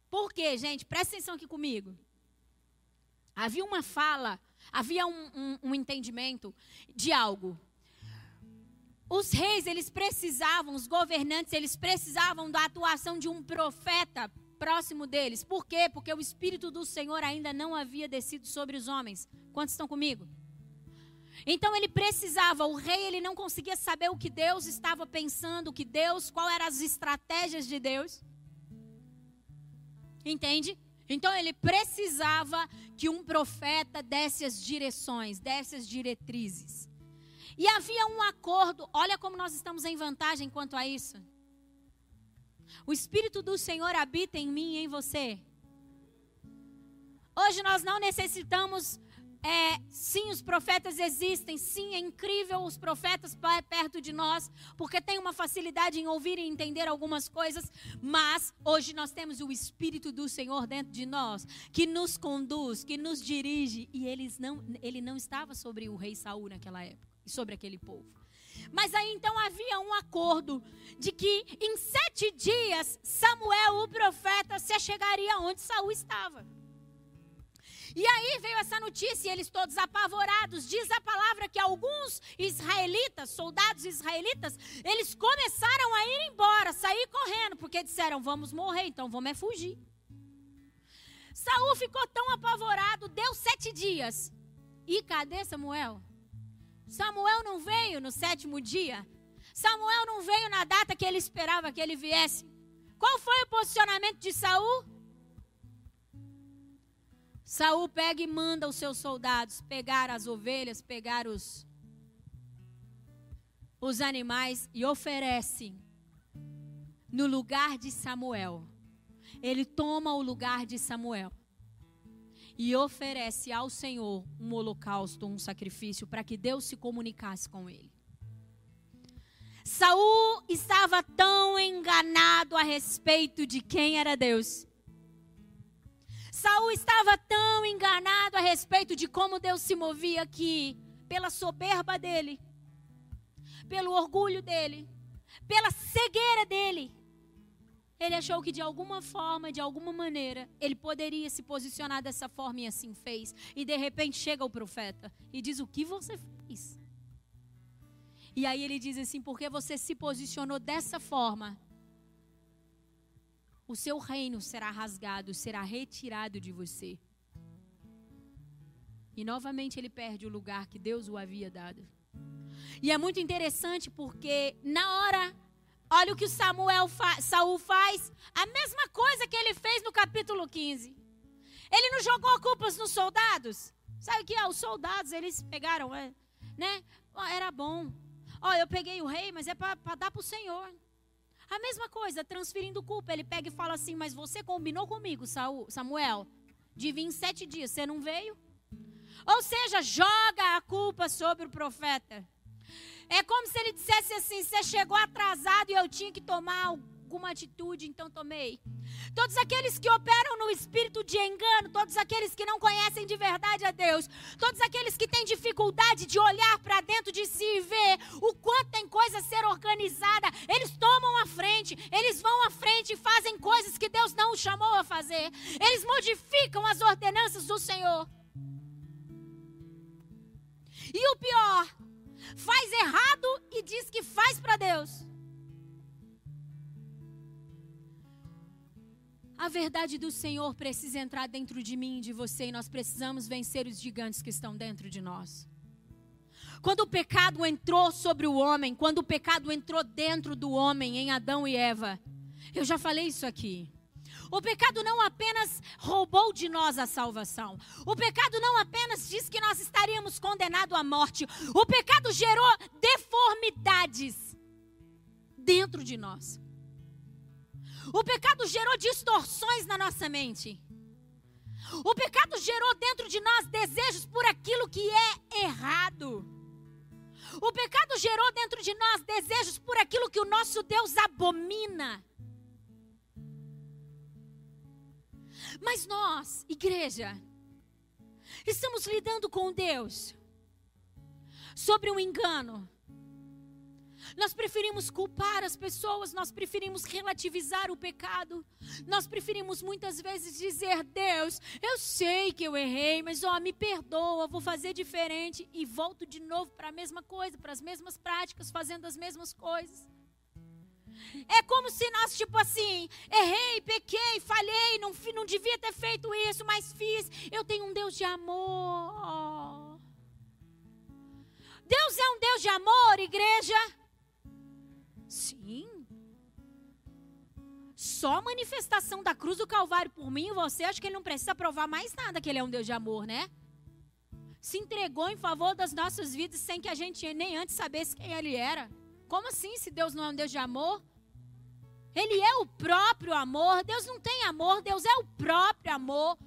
Por quê, gente? Presta atenção aqui comigo. Havia uma fala, havia um, um, um entendimento de algo. Os reis, eles precisavam, os governantes, eles precisavam da atuação de um profeta próximo deles. Por quê? Porque o Espírito do Senhor ainda não havia descido sobre os homens. Quantos estão comigo? Então ele precisava, o rei ele não conseguia saber o que Deus estava pensando, o que Deus, qual eram as estratégias de Deus. Entende? Então ele precisava que um profeta desse as direções, desse as diretrizes. E havia um acordo, olha como nós estamos em vantagem quanto a isso. O Espírito do Senhor habita em mim e em você. Hoje nós não necessitamos é, sim, os profetas existem, sim, é incrível os profetas perto de nós, porque tem uma facilidade em ouvir e entender algumas coisas, mas hoje nós temos o Espírito do Senhor dentro de nós, que nos conduz, que nos dirige, e eles não, ele não estava sobre o rei Saul naquela época, sobre aquele povo. Mas aí então havia um acordo de que em sete dias Samuel, o profeta, se chegaria onde Saul estava. E aí veio essa notícia e eles todos apavorados. Diz a palavra que alguns israelitas, soldados israelitas, eles começaram a ir embora, sair correndo, porque disseram: vamos morrer, então vamos é fugir. Saul ficou tão apavorado, deu sete dias. E cadê Samuel? Samuel não veio no sétimo dia. Samuel não veio na data que ele esperava que ele viesse. Qual foi o posicionamento de Saul? Saul pega e manda os seus soldados pegar as ovelhas, pegar os os animais e oferece no lugar de Samuel. Ele toma o lugar de Samuel e oferece ao Senhor um holocausto, um sacrifício para que Deus se comunicasse com ele. Saul estava tão enganado a respeito de quem era Deus Saul estava tão enganado a respeito de como Deus se movia que, pela soberba dele, pelo orgulho dele, pela cegueira dele, ele achou que de alguma forma, de alguma maneira, ele poderia se posicionar dessa forma e assim fez. E de repente chega o profeta e diz: O que você fez? E aí ele diz assim: Porque você se posicionou dessa forma, o seu reino será rasgado, será retirado de você. E novamente ele perde o lugar que Deus o havia dado. E é muito interessante porque na hora, olha o que Samuel fa Saul faz, a mesma coisa que ele fez no capítulo 15. Ele não jogou culpas nos soldados. Sabe que ah, os soldados eles pegaram, é, né? Era bom. Ó, eu peguei o rei, mas é para dar para o Senhor. A mesma coisa, transferindo culpa. Ele pega e fala assim: Mas você combinou comigo, Samuel, de vir em sete dias, você não veio? Ou seja, joga a culpa sobre o profeta. É como se ele dissesse assim: Você chegou atrasado e eu tinha que tomar alguma atitude, então tomei. Todos aqueles que operam no espírito de engano, todos aqueles que não conhecem de verdade a Deus, todos aqueles que têm dificuldade de olhar para dentro de si e ver o quanto tem coisa a ser organizada, eles tomam a frente, eles vão à frente e fazem coisas que Deus não os chamou a fazer. Eles modificam as ordenanças do Senhor. E o pior, faz errado e diz que faz para Deus. A verdade do Senhor precisa entrar dentro de mim e de você, e nós precisamos vencer os gigantes que estão dentro de nós. Quando o pecado entrou sobre o homem, quando o pecado entrou dentro do homem, em Adão e Eva, eu já falei isso aqui. O pecado não apenas roubou de nós a salvação. O pecado não apenas diz que nós estaríamos condenados à morte. O pecado gerou deformidades dentro de nós. O pecado gerou distorções na nossa mente. O pecado gerou dentro de nós desejos por aquilo que é errado. O pecado gerou dentro de nós desejos por aquilo que o nosso Deus abomina. Mas nós, igreja, estamos lidando com Deus sobre um engano, Nós preferimos culpar as pessoas, nós preferimos relativizar o pecado. Nós preferimos muitas vezes dizer: Deus, eu sei que eu errei, mas ó, me perdoa, vou fazer diferente. E volto de novo para a mesma coisa, para as mesmas práticas, fazendo as mesmas coisas. É como se nós, tipo assim, errei, pequei, falhei, não, não devia ter feito isso, mas fiz. Eu tenho um Deus de amor. Deus é um Deus de amor, igreja? Sim. Só a manifestação da cruz do Calvário por mim e você, acho que ele não precisa provar mais nada que ele é um Deus de amor, né? Se entregou em favor das nossas vidas sem que a gente nem antes sabesse quem ele era. Como assim, se Deus não é um Deus de amor? Ele é o próprio amor. Deus não tem amor, Deus é o próprio amor.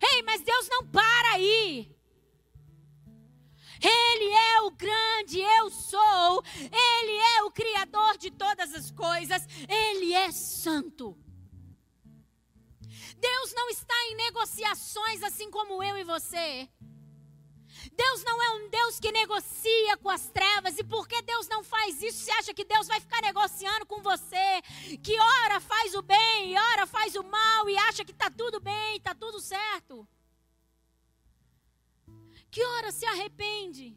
Ei, mas Deus não para aí. Ele é o grande eu sou. Ele é o criador de todas as coisas. Ele é santo. Deus não está em negociações assim como eu e você. Deus não é um Deus que negocia com as trevas. E porque Deus não faz isso, você acha que Deus vai ficar negociando com você? Que ora faz o bem, ora faz o mal e acha que está tudo bem, está tudo certo? Que hora se arrepende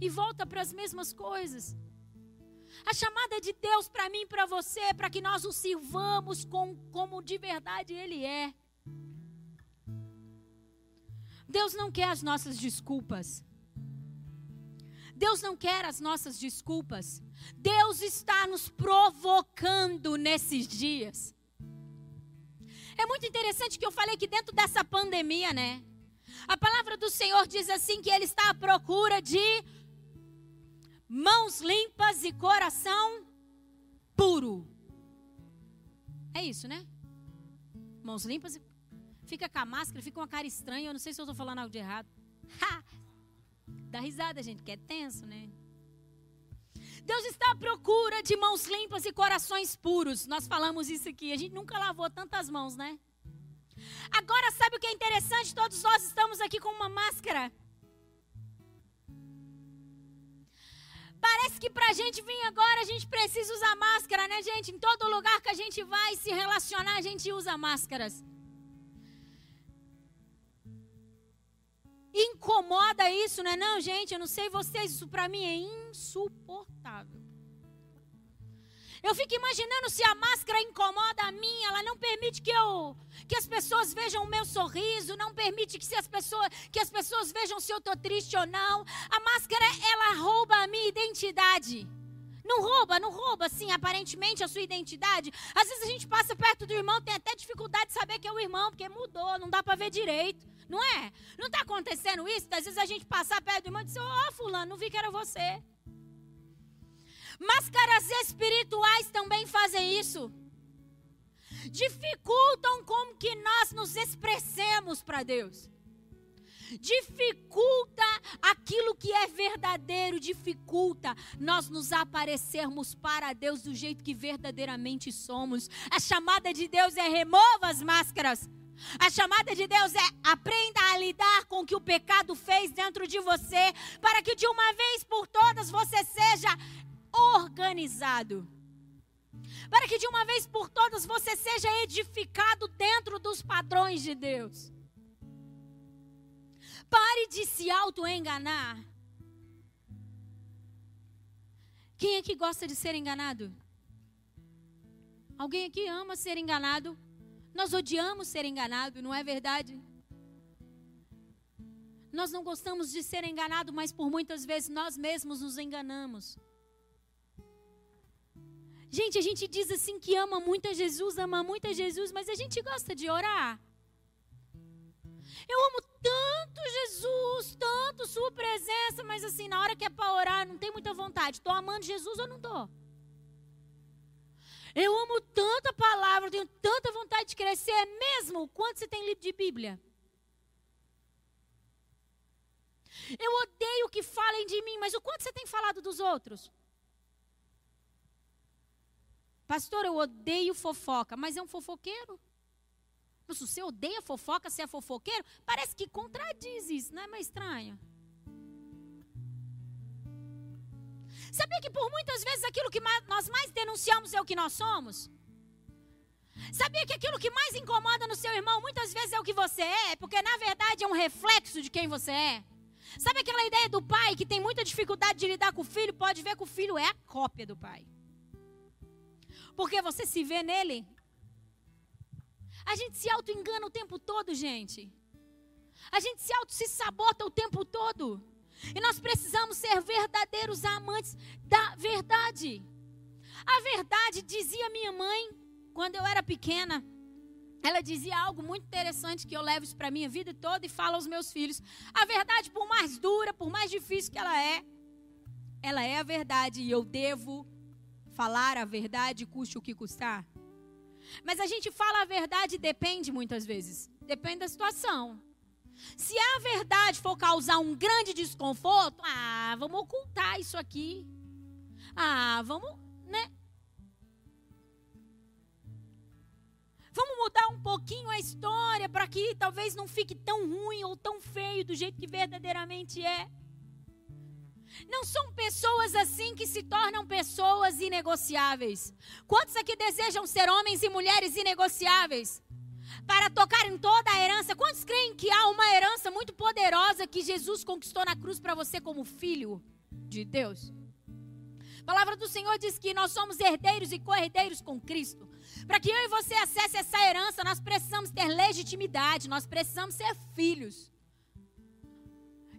e volta para as mesmas coisas. A chamada de Deus para mim e para você é para que nós o sirvamos com, como de verdade Ele é. Deus não quer as nossas desculpas. Deus não quer as nossas desculpas. Deus está nos provocando nesses dias. É muito interessante que eu falei que dentro dessa pandemia, né? A palavra do Senhor diz assim que ele está à procura de mãos limpas e coração puro. É isso, né? Mãos limpas e fica com a máscara, fica uma cara estranha. Eu não sei se eu estou falando algo de errado. Ha! Dá risada, gente, que é tenso, né? Deus está à procura de mãos limpas e corações puros. Nós falamos isso aqui. A gente nunca lavou tantas mãos, né? Agora, sabe o que é interessante? Todos nós estamos aqui com uma máscara. Parece que para a gente vir agora, a gente precisa usar máscara, né, gente? Em todo lugar que a gente vai se relacionar, a gente usa máscaras. Incomoda isso, não é não, gente? Eu não sei vocês, isso para mim é insuportável. Eu fico imaginando se a máscara incomoda a mim, ela não permite que eu que as pessoas vejam o meu sorriso, não permite que, se as, pessoas, que as pessoas vejam se eu estou triste ou não. A máscara, ela rouba a minha identidade. Não rouba, não rouba, assim, aparentemente a sua identidade. Às vezes a gente passa perto do irmão, tem até dificuldade de saber que é o irmão, porque mudou, não dá para ver direito. Não é? Não está acontecendo isso? Às vezes a gente passa perto do irmão e diz, ó, oh, fulano, não vi que era você. Máscaras espirituais também fazem isso. Dificultam como que nós nos expressemos para Deus. Dificulta aquilo que é verdadeiro, dificulta nós nos aparecermos para Deus do jeito que verdadeiramente somos. A chamada de Deus é remova as máscaras. A chamada de Deus é aprenda a lidar com o que o pecado fez dentro de você, para que de uma vez por todas você seja organizado. Para que de uma vez por todas você seja edificado dentro dos padrões de Deus. Pare de se auto-enganar. Quem aqui gosta de ser enganado? Alguém aqui ama ser enganado? Nós odiamos ser enganado, não é verdade? Nós não gostamos de ser enganado, mas por muitas vezes nós mesmos nos enganamos. Gente, a gente diz assim que ama muito a Jesus, ama muito a Jesus, mas a gente gosta de orar. Eu amo tanto Jesus, tanto Sua presença, mas assim, na hora que é para orar, não tem muita vontade. Estou amando Jesus ou não estou? Eu amo tanta palavra, tenho tanta vontade de crescer, é mesmo? Quanto você tem lido de Bíblia? Eu odeio que falem de mim, mas o quanto você tem falado dos outros? Pastor, eu odeio fofoca, mas é um fofoqueiro. Se você odeia fofoca, você é fofoqueiro, parece que contradiz isso, não é mais estranho? Sabia que por muitas vezes aquilo que nós mais denunciamos é o que nós somos? Sabia que aquilo que mais incomoda no seu irmão muitas vezes é o que você é, porque na verdade é um reflexo de quem você é? Sabe aquela ideia do pai que tem muita dificuldade de lidar com o filho? Pode ver que o filho é a cópia do pai. Porque você se vê nele. A gente se auto-engana o tempo todo, gente. A gente se auto se sabota o tempo todo. E nós precisamos ser verdadeiros amantes da verdade. A verdade, dizia minha mãe, quando eu era pequena, ela dizia algo muito interessante que eu levo isso para a minha vida toda e falo aos meus filhos. A verdade, por mais dura, por mais difícil que ela é, ela é a verdade e eu devo falar a verdade, custe o que custar. Mas a gente fala a verdade depende muitas vezes. Depende da situação. Se a verdade for causar um grande desconforto, ah, vamos ocultar isso aqui. Ah, vamos, né? Vamos mudar um pouquinho a história para que talvez não fique tão ruim ou tão feio do jeito que verdadeiramente é. Não são pessoas assim que se tornam pessoas inegociáveis. Quantos aqui desejam ser homens e mulheres inegociáveis? Para tocar em toda a herança. Quantos creem que há uma herança muito poderosa que Jesus conquistou na cruz para você como filho de Deus? A palavra do Senhor diz que nós somos herdeiros e co-herdeiros com Cristo. Para que eu e você acesse essa herança, nós precisamos ter legitimidade, nós precisamos ser filhos.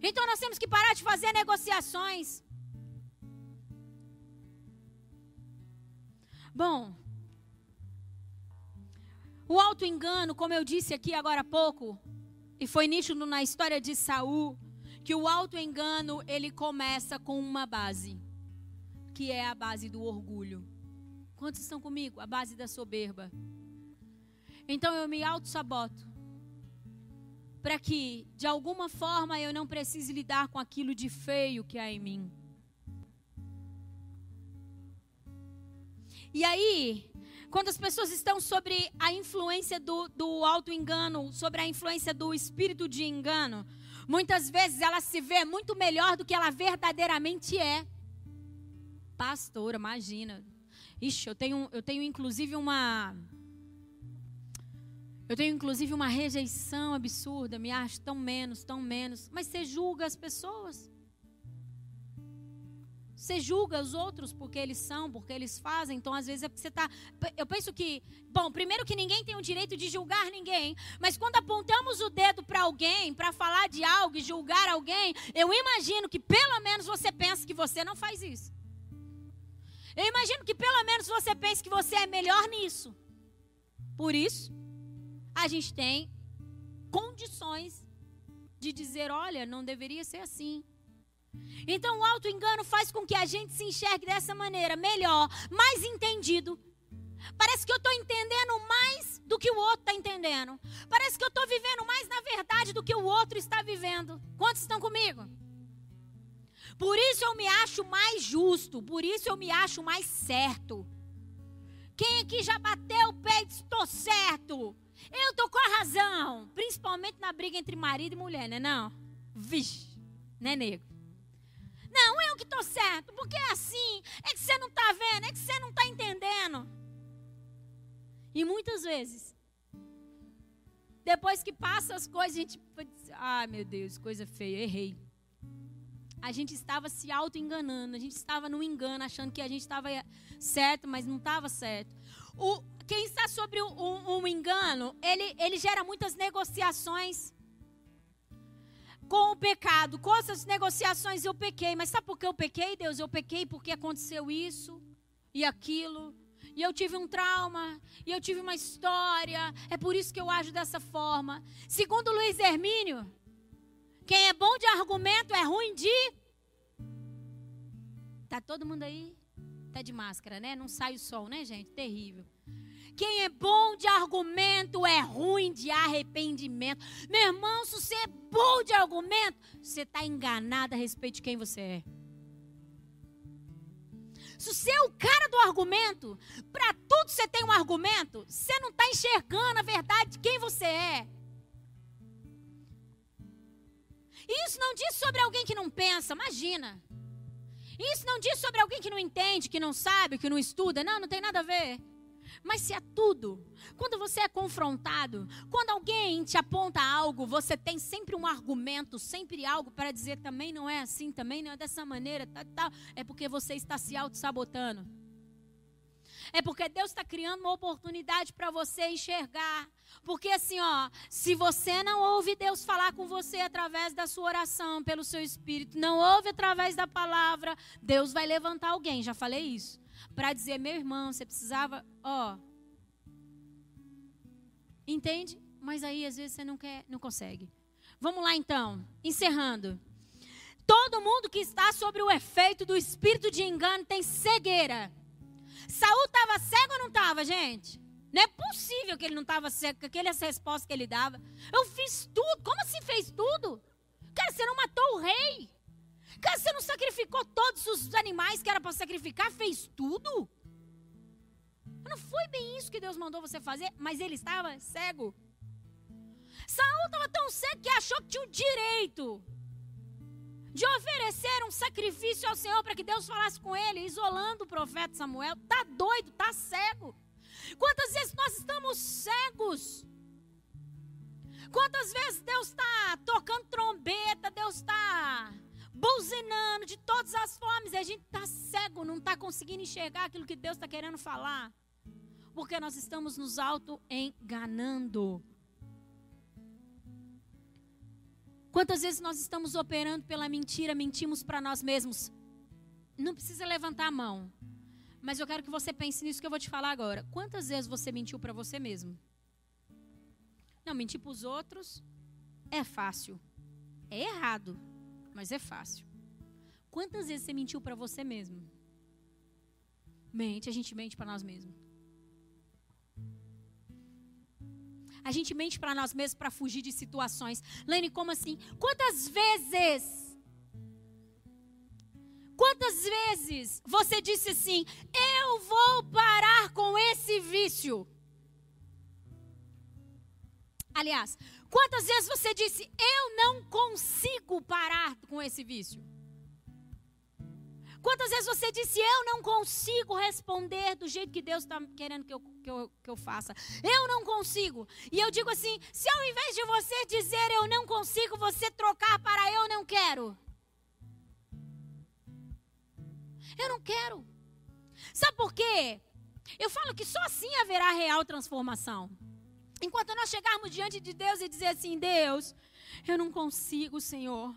Então nós temos que parar de fazer negociações. Bom, o auto engano, como eu disse aqui agora há pouco, e foi nítido na história de Saul, que o auto engano ele começa com uma base, que é a base do orgulho. Quantos estão comigo? A base da soberba. Então eu me auto-saboto. Para que, de alguma forma, eu não precise lidar com aquilo de feio que há em mim. E aí, quando as pessoas estão sobre a influência do, do auto-engano, sobre a influência do espírito de engano, muitas vezes ela se vê muito melhor do que ela verdadeiramente é. Pastora, imagina, Ixi, eu tenho, eu tenho inclusive uma. Eu tenho inclusive uma rejeição absurda, me acho tão menos, tão menos. Mas você julga as pessoas. Você julga os outros porque eles são, porque eles fazem. Então, às vezes, é porque você está. Eu penso que. Bom, primeiro que ninguém tem o direito de julgar ninguém. Mas quando apontamos o dedo para alguém, para falar de algo e julgar alguém, eu imagino que pelo menos você pensa que você não faz isso. Eu imagino que pelo menos você pense que você é melhor nisso. Por isso, a gente tem condições de dizer: olha, não deveria ser assim. Então, o auto-engano faz com que a gente se enxergue dessa maneira, melhor, mais entendido. Parece que eu estou entendendo mais do que o outro está entendendo. Parece que eu estou vivendo mais na verdade do que o outro está vivendo. Quantos estão comigo? Por isso eu me acho mais justo, por isso eu me acho mais certo. Quem aqui já bateu o pé e disse, estou certo? Eu estou com a razão. Principalmente na briga entre marido e mulher, né não? Vixe, né nego? Não, eu que estou certo, porque é assim. É que você não está vendo, é que você não está entendendo. E muitas vezes, depois que passa as coisas, a gente ah, meu Deus, coisa feia, errei a gente estava se auto-enganando, a gente estava no engano, achando que a gente estava certo, mas não estava certo. O, quem está sobre um, um engano, ele, ele gera muitas negociações com o pecado. Com essas negociações eu pequei, mas sabe por que eu pequei, Deus? Eu pequei porque aconteceu isso e aquilo. E eu tive um trauma, e eu tive uma história, é por isso que eu ajo dessa forma. Segundo Luiz Hermínio, quem é bom de argumento é ruim de. Tá todo mundo aí? Tá de máscara, né? Não sai o sol, né, gente? Terrível. Quem é bom de argumento é ruim de arrependimento. Meu irmão, se você é bom de argumento, você está enganado a respeito de quem você é. Se você é o cara do argumento, para tudo você tem um argumento, você não está enxergando a verdade de quem você é. Isso não diz sobre alguém que não pensa, imagina. Isso não diz sobre alguém que não entende, que não sabe, que não estuda. Não, não tem nada a ver. Mas se é tudo, quando você é confrontado, quando alguém te aponta algo, você tem sempre um argumento, sempre algo para dizer também não é assim, também não é dessa maneira, tá, tá. é porque você está se auto-sabotando. É porque Deus está criando uma oportunidade para você enxergar. Porque assim, ó, se você não ouve Deus falar com você através da sua oração, pelo seu espírito, não ouve através da palavra, Deus vai levantar alguém, já falei isso para dizer, meu irmão, você precisava, ó. Entende? Mas aí às vezes você não quer, não consegue. Vamos lá então, encerrando. Todo mundo que está sobre o efeito do espírito de engano tem cegueira. Saul estava cego ou não estava, gente? Não é possível que ele não estava cego, com aquelas respostas que ele dava. Eu fiz tudo. Como assim fez tudo? Cara, você não matou o rei. Cara, você não sacrificou todos os animais que era para sacrificar? Fez tudo? Não foi bem isso que Deus mandou você fazer, mas ele estava cego. Saul estava tão cego que achou que tinha o direito de oferecer um sacrifício ao Senhor para que Deus falasse com ele, isolando o profeta Samuel. Tá doido, tá cego. Quantas vezes nós estamos cegos? Quantas vezes Deus está buzinando de todas as formas, e a gente está cego, não está conseguindo enxergar aquilo que Deus está querendo falar, porque nós estamos nos auto-enganando. Quantas vezes nós estamos operando pela mentira, mentimos para nós mesmos? Não precisa levantar a mão, mas eu quero que você pense nisso que eu vou te falar agora. Quantas vezes você mentiu para você mesmo? Não, mentir para os outros é fácil, é errado mas é fácil. Quantas vezes você mentiu para você mesmo? Mente, a gente mente para nós mesmos. A gente mente para nós mesmos para fugir de situações. Lene, como assim? Quantas vezes? Quantas vezes você disse assim: Eu vou parar com esse vício? Aliás, Quantas vezes você disse, eu não consigo parar com esse vício? Quantas vezes você disse, eu não consigo responder do jeito que Deus está querendo que eu, que, eu, que eu faça? Eu não consigo. E eu digo assim: se ao invés de você dizer eu não consigo, você trocar para eu não quero. Eu não quero. Sabe por quê? Eu falo que só assim haverá real transformação. Enquanto nós chegarmos diante de Deus e dizer assim: Deus, eu não consigo, Senhor,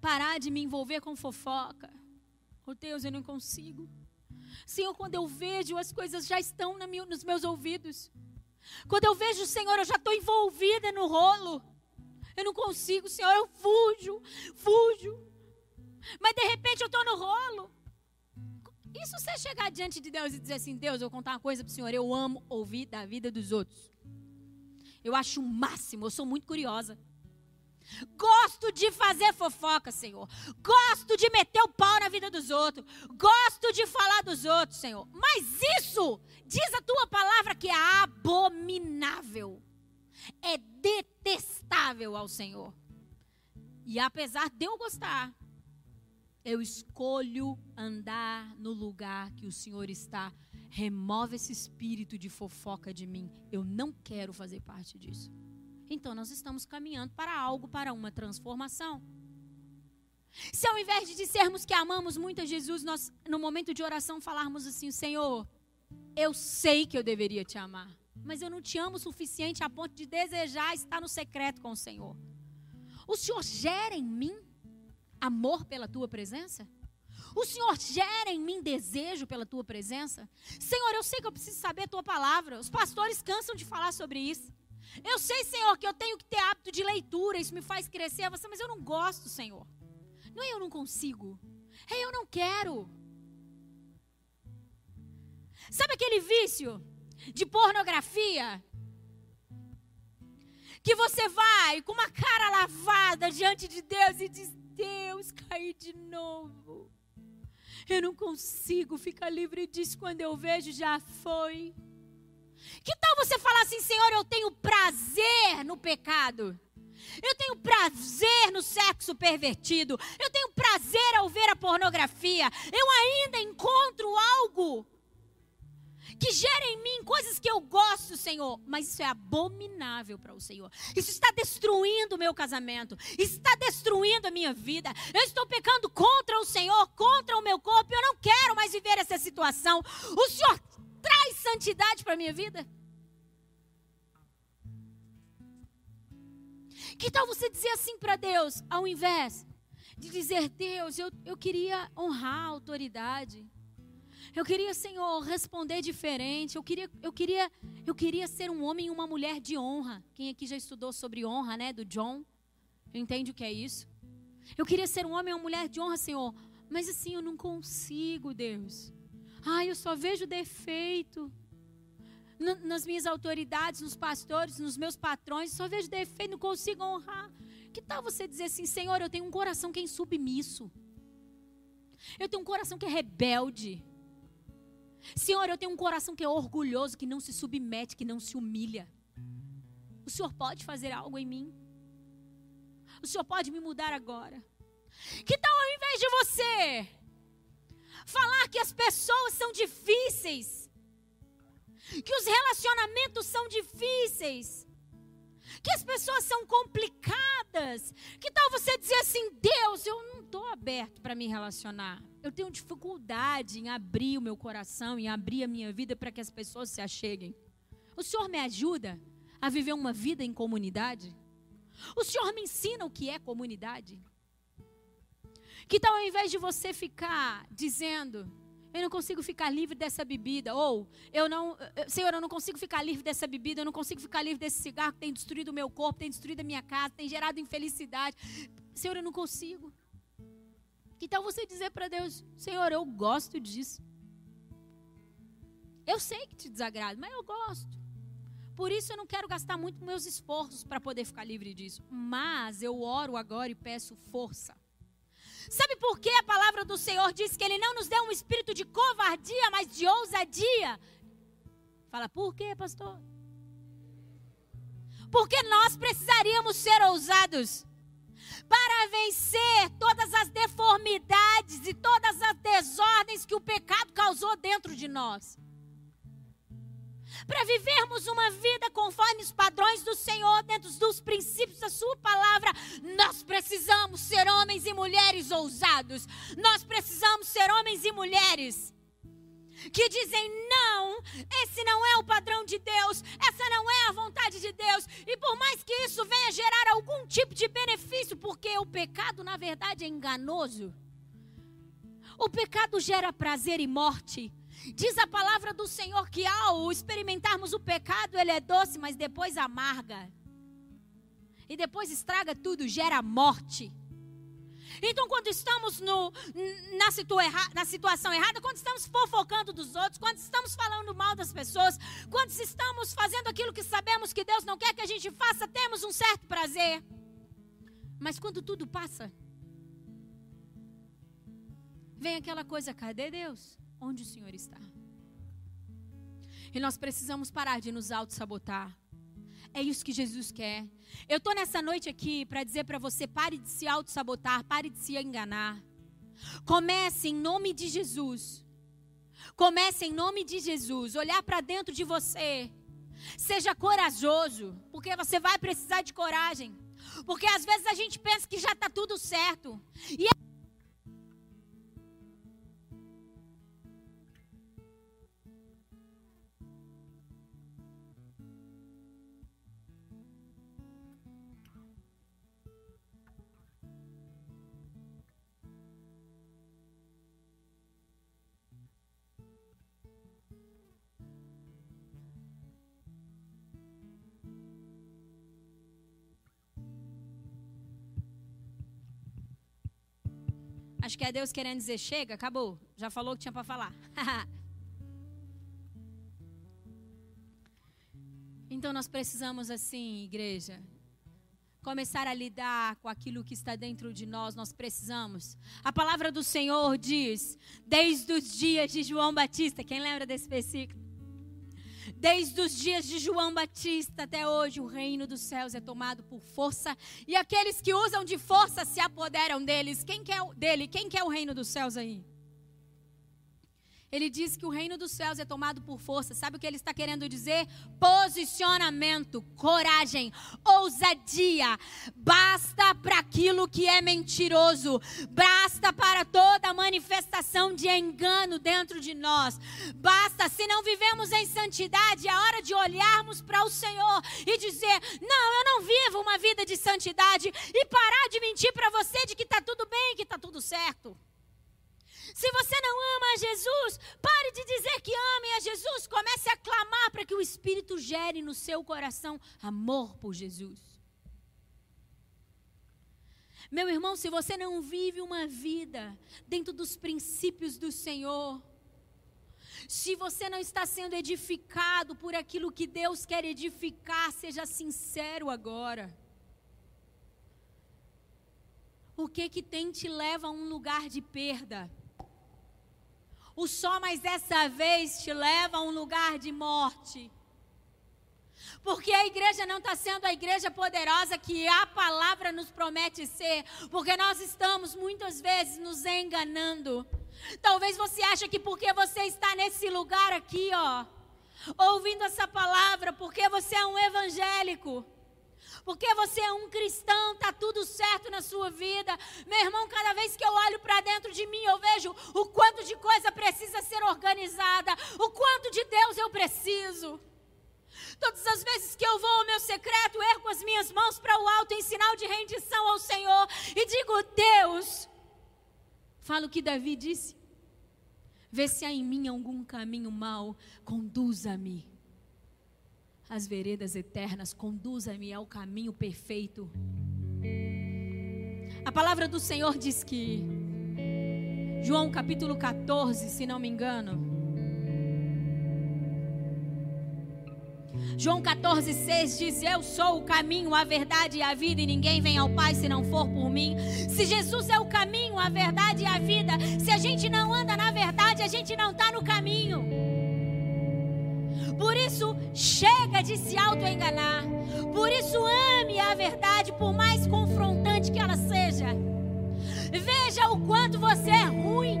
parar de me envolver com fofoca. Oh Deus, eu não consigo. Senhor, quando eu vejo, as coisas já estão nos meus ouvidos. Quando eu vejo Senhor, eu já estou envolvida no rolo. Eu não consigo, Senhor, eu fujo, fujo. Mas de repente eu estou no rolo. E se você chegar diante de Deus e dizer assim: Deus, eu vou contar uma coisa para o Senhor, eu amo ouvir da vida dos outros. Eu acho o máximo, eu sou muito curiosa. Gosto de fazer fofoca, Senhor. Gosto de meter o pau na vida dos outros. Gosto de falar dos outros, Senhor. Mas isso, diz a tua palavra, que é abominável. É detestável ao Senhor. E apesar de eu gostar, eu escolho andar no lugar que o Senhor está remove esse espírito de fofoca de mim. Eu não quero fazer parte disso. Então nós estamos caminhando para algo, para uma transformação. Se ao invés de dizermos que amamos muito a Jesus, nós no momento de oração falarmos assim, Senhor, eu sei que eu deveria te amar, mas eu não te amo o suficiente a ponto de desejar estar no secreto com o Senhor. O Senhor gera em mim amor pela tua presença? O Senhor gera em mim desejo pela tua presença. Senhor, eu sei que eu preciso saber a tua palavra. Os pastores cansam de falar sobre isso. Eu sei, Senhor, que eu tenho que ter hábito de leitura, isso me faz crescer, mas eu não gosto, Senhor. Não é eu não consigo, é eu não quero. Sabe aquele vício de pornografia? Que você vai com uma cara lavada diante de Deus e diz: Deus, caí de novo. Eu não consigo ficar livre disso quando eu vejo já foi. Que tal você falar assim, Senhor, eu tenho prazer no pecado? Eu tenho prazer no sexo pervertido. Eu tenho prazer ao ver a pornografia. Eu ainda encontro algo que gera em mim coisas que eu gosto, Senhor, mas isso é abominável para o Senhor. Isso está destruindo o meu casamento, está destruindo a minha vida. Eu estou pecando contra o Senhor, contra o meu corpo. Eu não quero mais viver essa situação. O Senhor traz santidade para a minha vida? Que tal você dizer assim para Deus, ao invés de dizer, Deus, eu, eu queria honrar a autoridade. Eu queria, Senhor, responder diferente. Eu queria, eu queria, eu queria ser um homem e uma mulher de honra. Quem aqui já estudou sobre honra, né, do John? Entende o que é isso? Eu queria ser um homem e uma mulher de honra, Senhor. Mas assim, eu não consigo, Deus. Ai, eu só vejo defeito nas minhas autoridades, nos pastores, nos meus patrões, só vejo defeito, não consigo honrar. Que tal você dizer assim, Senhor, eu tenho um coração que é insubmisso. Eu tenho um coração que é rebelde. Senhor, eu tenho um coração que é orgulhoso, que não se submete, que não se humilha. O Senhor pode fazer algo em mim? O Senhor pode me mudar agora? Que tal ao invés de você falar que as pessoas são difíceis, que os relacionamentos são difíceis, que as pessoas são complicadas. Que tal você dizer assim: Deus, eu não estou aberto para me relacionar. Eu tenho dificuldade em abrir o meu coração, em abrir a minha vida para que as pessoas se acheguem. O Senhor me ajuda a viver uma vida em comunidade? O Senhor me ensina o que é comunidade? Que tal ao invés de você ficar dizendo, eu não consigo ficar livre dessa bebida. Ou, eu não, Senhor, eu não consigo ficar livre dessa bebida, eu não consigo ficar livre desse cigarro que tem destruído o meu corpo, tem destruído a minha casa, tem gerado infelicidade. Senhor, eu não consigo. Que tal você dizer para Deus, Senhor, eu gosto disso. Eu sei que te desagrada, mas eu gosto. Por isso eu não quero gastar muito meus esforços para poder ficar livre disso. Mas eu oro agora e peço força. Sabe por que a palavra do Senhor diz que Ele não nos deu um espírito de covardia, mas de ousadia? Fala, por quê, pastor? Porque nós precisaríamos ser ousados para vencer todas as deformidades e todas as desordens que o pecado causou dentro de nós para vivermos uma vida conforme os padrões do Senhor, dentro dos princípios da Sua palavra, nós precisamos ser homens e mulheres ousados. Nós precisamos ser homens e mulheres que dizem: não, esse não é o padrão de Deus, essa não é a vontade de Deus, e por mais que isso venha gerar algum tipo de benefício, porque o pecado na verdade é enganoso, o pecado gera prazer e morte. Diz a palavra do Senhor que ao experimentarmos o pecado, ele é doce, mas depois amarga. E depois estraga tudo, gera morte. Então, quando estamos no, na, situa na, situação errada, quando estamos fofocando dos outros, quando estamos falando mal das pessoas, quando estamos fazendo aquilo que sabemos que Deus não quer que a gente faça, temos um certo prazer. Mas quando tudo passa, vem aquela coisa: cadê Deus? Onde o Senhor está. E nós precisamos parar de nos auto-sabotar. É isso que Jesus quer. Eu estou nessa noite aqui para dizer para você: pare de se auto-sabotar, pare de se enganar. Comece em nome de Jesus. Comece em nome de Jesus. Olhar para dentro de você. Seja corajoso, porque você vai precisar de coragem. Porque às vezes a gente pensa que já está tudo certo. E Acho que é Deus querendo dizer: chega, acabou. Já falou o que tinha para falar. então nós precisamos, assim, igreja, começar a lidar com aquilo que está dentro de nós. Nós precisamos. A palavra do Senhor diz, desde os dias de João Batista. Quem lembra desse versículo? Desde os dias de João Batista até hoje, o reino dos céus é tomado por força e aqueles que usam de força se apoderam deles. Quem quer dele? Quem quer o reino dos céus aí? Ele diz que o reino dos céus é tomado por força. Sabe o que ele está querendo dizer? Posicionamento, coragem, ousadia. Basta para aquilo que é mentiroso. Basta para toda manifestação de engano dentro de nós. Basta, se não vivemos em santidade, é hora de olharmos para o Senhor e dizer: Não, eu não vivo uma vida de santidade. E parar de mentir para você de que está tudo bem, que está tudo certo. Se você não ama a Jesus, pare de dizer que ame a Jesus. Comece a clamar para que o Espírito gere no seu coração amor por Jesus. Meu irmão, se você não vive uma vida dentro dos princípios do Senhor, se você não está sendo edificado por aquilo que Deus quer edificar, seja sincero agora. O que que tem te leva a um lugar de perda? O só mais dessa vez te leva a um lugar de morte. Porque a igreja não está sendo a igreja poderosa que a palavra nos promete ser. Porque nós estamos muitas vezes nos enganando. Talvez você ache que porque você está nesse lugar aqui, ó, ouvindo essa palavra, porque você é um evangélico porque você é um cristão, está tudo certo na sua vida. Meu irmão, cada vez que eu olho para dentro de mim, eu vejo o quanto de coisa precisa ser organizada, o quanto de Deus eu preciso. Todas as vezes que eu vou ao meu secreto, ergo as minhas mãos para o alto em sinal de rendição ao Senhor e digo: Deus, fala o que Davi disse. Vê se há em mim algum caminho mau, conduza-me as veredas eternas, conduza-me ao caminho perfeito. A palavra do Senhor diz que, João capítulo 14, se não me engano, João 14, 6 diz: Eu sou o caminho, a verdade e a vida, e ninguém vem ao Pai se não for por mim. Se Jesus é o caminho, a verdade e a vida, se a gente não anda na verdade, a gente não está no caminho. Por isso, chega de se auto-enganar. Por isso, ame a verdade, por mais confrontante que ela seja. Veja o quanto você é ruim.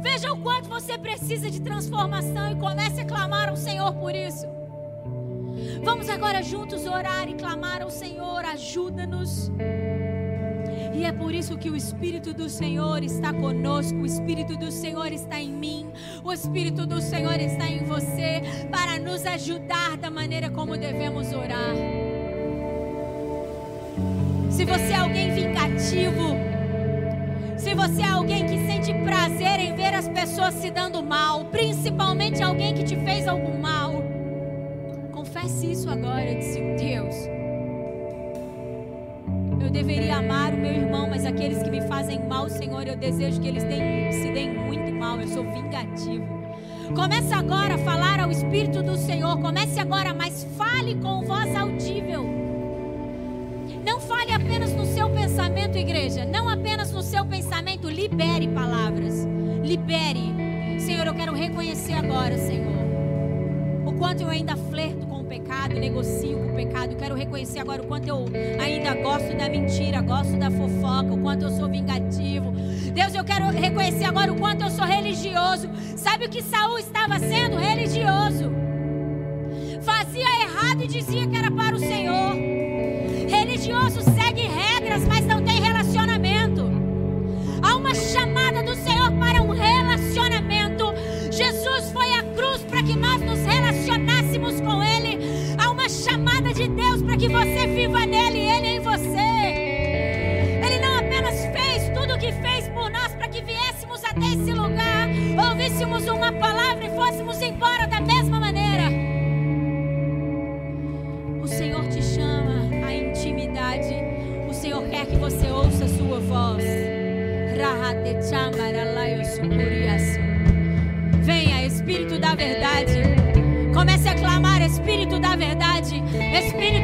Veja o quanto você precisa de transformação e comece a clamar ao Senhor por isso. Vamos agora juntos orar e clamar ao Senhor, ajuda-nos. E é por isso que o Espírito do Senhor está conosco, o Espírito do Senhor está em mim, o Espírito do Senhor está em você, para nos ajudar da maneira como devemos orar. Se você é alguém vingativo, se você é alguém que sente prazer em ver as pessoas se dando mal, principalmente alguém que te fez algum mal, confesse isso agora. Disse Deus eu deveria amar o meu irmão, mas aqueles que me fazem mal, Senhor, eu desejo que eles deem, se deem muito mal. Eu sou vingativo. Comece agora a falar ao Espírito do Senhor. Comece agora, mas fale com voz audível. Não fale apenas no seu pensamento, igreja. Não apenas no seu pensamento. Libere palavras. Libere. Senhor, eu quero reconhecer agora, Senhor, o quanto eu ainda flerto pecado, negocio com o pecado. Quero reconhecer agora o quanto eu ainda gosto da mentira, gosto da fofoca, o quanto eu sou vingativo. Deus, eu quero reconhecer agora o quanto eu sou religioso. Sabe o que Saul estava sendo? Religioso. Fazia errado e dizia que era para o Senhor. Religioso segue regras, mas não tem relacionamento. Há uma chamada do Senhor para um relacionamento. Jesus foi à cruz para que nós nos relacionássemos com Ele que você viva nele e ele em você. Ele não apenas fez tudo o que fez por nós para que viéssemos até esse lugar, ouvíssemos uma palavra e fôssemos embora da mesma maneira. O Senhor te chama à intimidade. O Senhor quer que você ouça a sua voz. Venha, Espírito da Verdade. Comece a clamar, Espírito da verdade. Espírito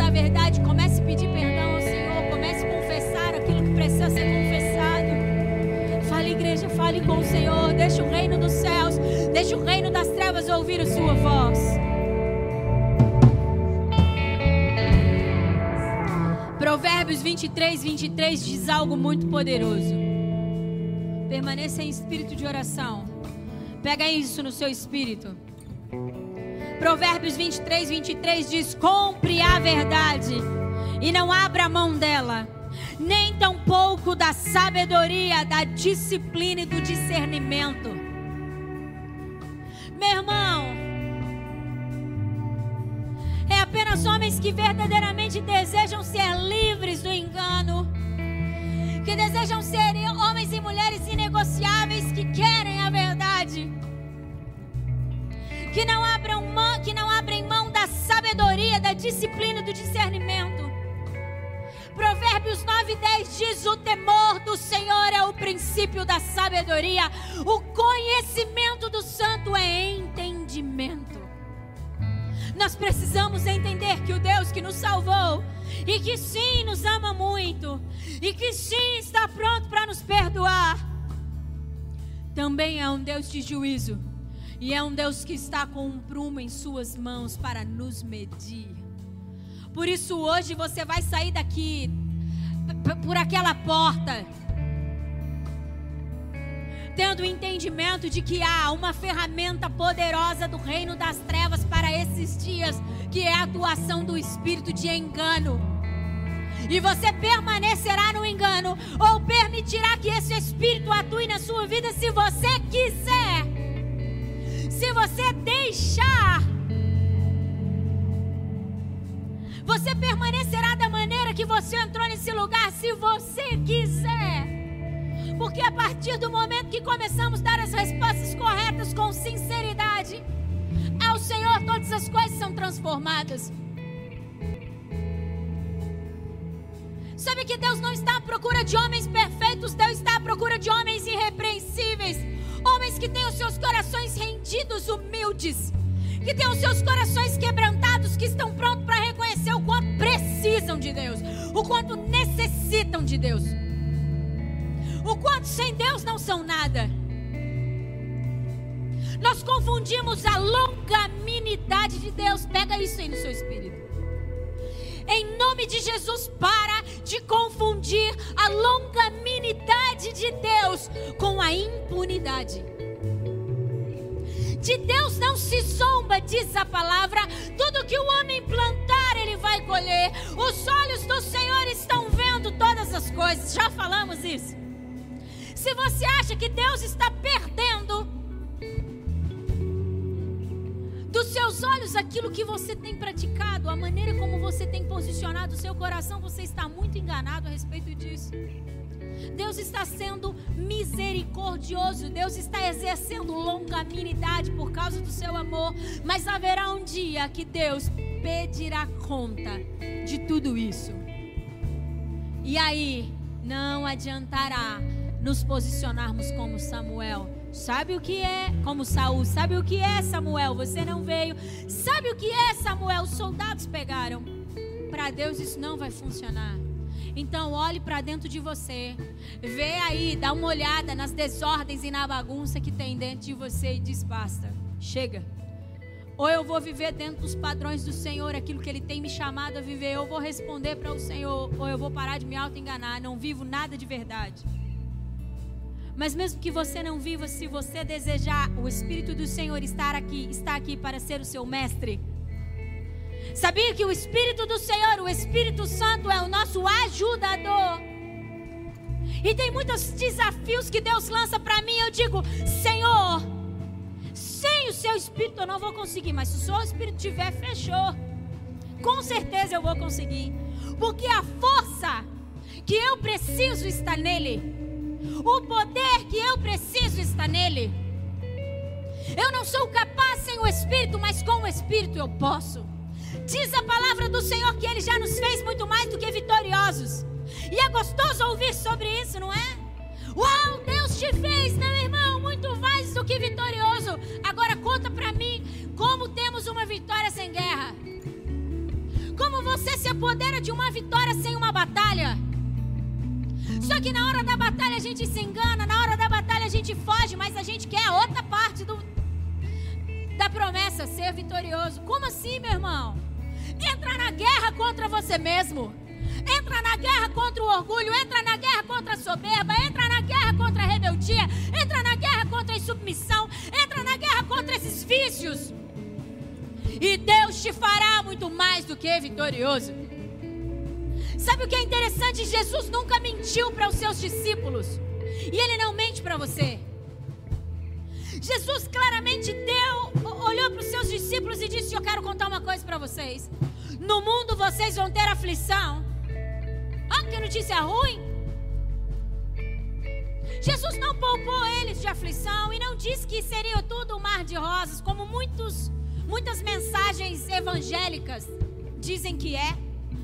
da verdade, comece a pedir perdão ao Senhor, comece a confessar aquilo que precisa ser confessado. Fale, igreja, fale com o Senhor, deixe o reino dos céus, deixe o reino das trevas ouvir a sua voz. Provérbios 23, 23 diz algo muito poderoso. Permaneça em espírito de oração. Pega isso no seu espírito. Provérbios 23, 23 diz: Compre a verdade e não abra mão dela, nem tampouco da sabedoria, da disciplina e do discernimento. Meu irmão, é apenas homens que verdadeiramente desejam ser livres do engano, que desejam ser homens e mulheres inegociáveis que querem que não abram mão, que não abrem mão da sabedoria, da disciplina, do discernimento. Provérbios 9 10 diz: O temor do Senhor é o princípio da sabedoria, o conhecimento do santo é entendimento. Nós precisamos entender que o Deus que nos salvou e que sim nos ama muito e que sim está pronto para nos perdoar, também é um Deus de juízo e é um Deus que está com um prumo em suas mãos para nos medir. Por isso hoje você vai sair daqui por aquela porta tendo o entendimento de que há uma ferramenta poderosa do reino das trevas para esses dias, que é a atuação do espírito de engano. E você permanecerá no engano ou permitirá que esse espírito atue na sua vida se você quiser. Se você deixar Você permanecerá da maneira que você entrou nesse lugar se você quiser. Porque a partir do momento que começamos a dar as respostas corretas com sinceridade, ao Senhor todas as coisas são transformadas. Sabe que Deus não está à procura de homens perfeitos, Deus está à procura de homens irrepreensíveis, que têm os seus corações rendidos, humildes, que têm os seus corações quebrantados, que estão prontos para reconhecer o quanto precisam de Deus, o quanto necessitam de Deus o quanto sem Deus não são nada. Nós confundimos a longanimidade de Deus. Pega isso aí no seu espírito. Em nome de Jesus, para de confundir a longanimidade de Deus com a impunidade. De Deus não se zomba, diz a palavra. Tudo que o homem plantar, ele vai colher. Os olhos do Senhor estão vendo todas as coisas. Já falamos isso. Se você acha que Deus está perdendo dos seus olhos aquilo que você tem praticado, a maneira como você tem posicionado o seu coração, você está muito enganado a respeito disso. Deus está sendo misericordioso, Deus está exercendo longanimidade por causa do seu amor, mas haverá um dia que Deus pedirá conta de tudo isso. E aí não adiantará nos posicionarmos como Samuel. Sabe o que é? Como Saul. Sabe o que é, Samuel? Você não veio. Sabe o que é, Samuel? Os soldados pegaram. Para Deus isso não vai funcionar. Então olhe para dentro de você. Vê aí, dá uma olhada nas desordens e na bagunça que tem dentro de você e diz: basta, chega. Ou eu vou viver dentro dos padrões do Senhor, aquilo que Ele tem me chamado a viver. Eu vou responder para o Senhor, ou eu vou parar de me auto-enganar. Não vivo nada de verdade. Mas mesmo que você não viva, se você desejar, o Espírito do Senhor estar aqui, está aqui para ser o seu mestre. Sabia que o Espírito do Senhor, o Espírito Santo, é o nosso ajudador. E tem muitos desafios que Deus lança para mim. Eu digo, Senhor, sem o seu Espírito eu não vou conseguir. Mas se o seu Espírito tiver, fechou. Com certeza eu vou conseguir. Porque a força que eu preciso está nele. O poder que eu preciso está nele. Eu não sou capaz sem o Espírito, mas com o Espírito eu posso. Diz a palavra do Senhor que Ele já nos fez muito mais do que vitoriosos. E é gostoso ouvir sobre isso, não é? Uau, Deus te fez, meu irmão, muito mais do que vitorioso. Agora conta para mim como temos uma vitória sem guerra. Como você se apodera de uma vitória sem uma batalha? Só que na hora da batalha a gente se engana, na hora da batalha a gente foge, mas a gente quer outra parte do, da promessa, ser vitorioso. Como assim, meu irmão? Entra na guerra contra você mesmo. Entra na guerra contra o orgulho, entra na guerra contra a soberba, entra na guerra contra a rebeldia, entra na guerra contra a insubmissão, entra na guerra contra esses vícios. E Deus te fará muito mais do que vitorioso. Sabe o que é interessante? Jesus nunca mentiu para os seus discípulos. E ele não mente para você. Jesus claramente deu, olhou para os seus discípulos e disse: Eu quero contar uma coisa para vocês. No mundo vocês vão ter aflição. Ah, que notícia ruim! Jesus não poupou eles de aflição e não disse que seria tudo um mar de rosas, como muitos, muitas mensagens evangélicas dizem que é.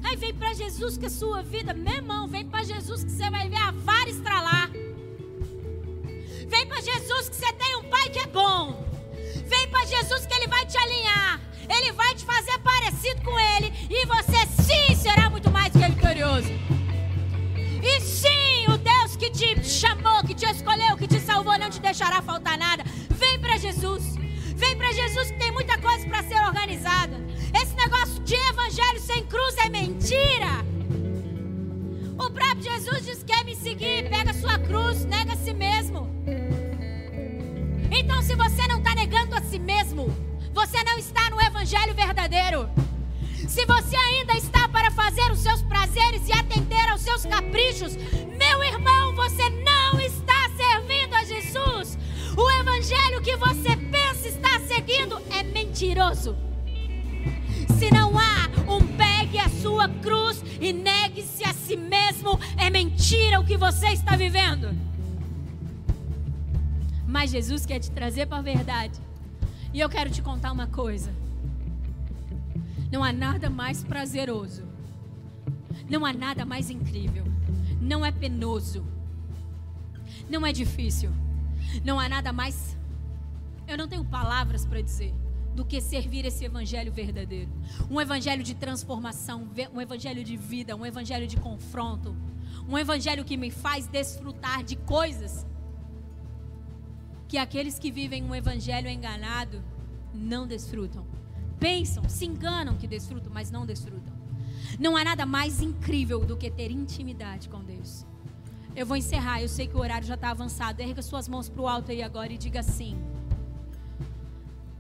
Aí vem para Jesus que a sua vida, meu irmão, vem para Jesus que você vai ver a vara estralar. Vem para Jesus que você tem um pai que é bom. Vem para Jesus que ele vai te alinhar. Ele vai te fazer parecido com ele e você sim será muito mais que vitorioso. E sim, o Deus que te chamou, que te escolheu, que te salvou, não te deixará faltar nada. Vem para Jesus. Vem para Jesus que tem muita coisa para ser organizada. Esse negócio de evangelho sem cruz é mentira. Jesus quer me seguir, pega sua cruz, nega a si mesmo. Então, se você não está negando a si mesmo, você não está no evangelho verdadeiro. Se você ainda está para fazer os seus prazeres e atender aos seus caprichos, meu irmão, você não está servindo a Jesus. O evangelho que você pensa estar seguindo é mentiroso. Se não há um a sua cruz e negue-se a si mesmo, é mentira o que você está vivendo. Mas Jesus quer te trazer para a verdade. E eu quero te contar uma coisa. Não há nada mais prazeroso. Não há nada mais incrível. Não é penoso. Não é difícil. Não há nada mais. Eu não tenho palavras para dizer do que servir esse evangelho verdadeiro. Um evangelho de transformação, um evangelho de vida, um evangelho de confronto, um evangelho que me faz desfrutar de coisas que aqueles que vivem um evangelho enganado não desfrutam. Pensam, se enganam que desfrutam, mas não desfrutam. Não há nada mais incrível do que ter intimidade com Deus. Eu vou encerrar, eu sei que o horário já está avançado. Erga suas mãos para o alto aí agora e diga assim.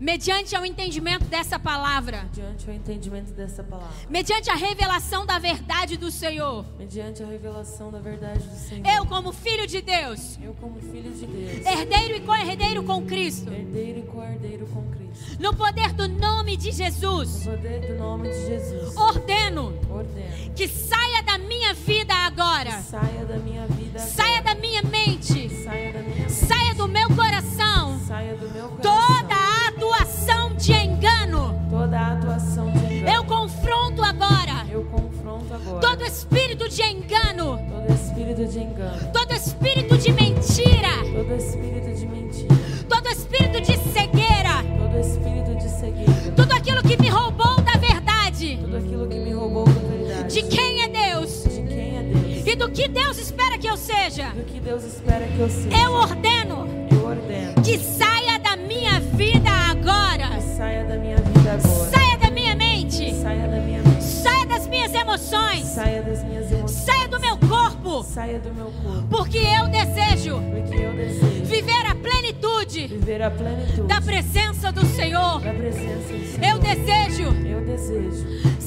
Mediante o entendimento dessa palavra. Mediante o entendimento dessa palavra. Mediante a revelação da verdade do Senhor. Mediante a revelação da verdade do Senhor. Eu como filho de Deus. Eu como filho de Deus. Herdeiro e co-herdeiro com Cristo. Herdeiro e co-herdeiro com Cristo. No poder do nome de Jesus. No poder do nome de Jesus. Ordeno. Ordeno. Que saia da minha vida agora. Que saia da minha vida agora. Saia da minha mente. Saia da minha mente. Saia do meu coração. Saia do meu coração. Toda de engano. Toda atuação de engano. Eu confronto agora. Eu confronto agora. Todo espírito de engano. Todo espírito de engano. Todo espírito de mentira. Todo espírito de mentira. Todo espírito de cegueira. Todo espírito de cegueira. Tudo aquilo que me roubou da verdade. Tudo aquilo que me roubou da verdade. De quem do que Deus espera que eu seja. Do que Deus espera que eu seja. Eu ordeno. Eu ordeno. Que saia da minha vida agora. Que saia da minha vida agora. Saia da minha mente. Saia da minha mente. Saia das minhas emoções. Saia das minhas emoções. Saia do meu corpo. Saia do meu corpo. Porque eu desejo Porque eu desejo viver a plenitude viver a plenitude da presença do Senhor. da presença do Senhor. Eu desejo Eu desejo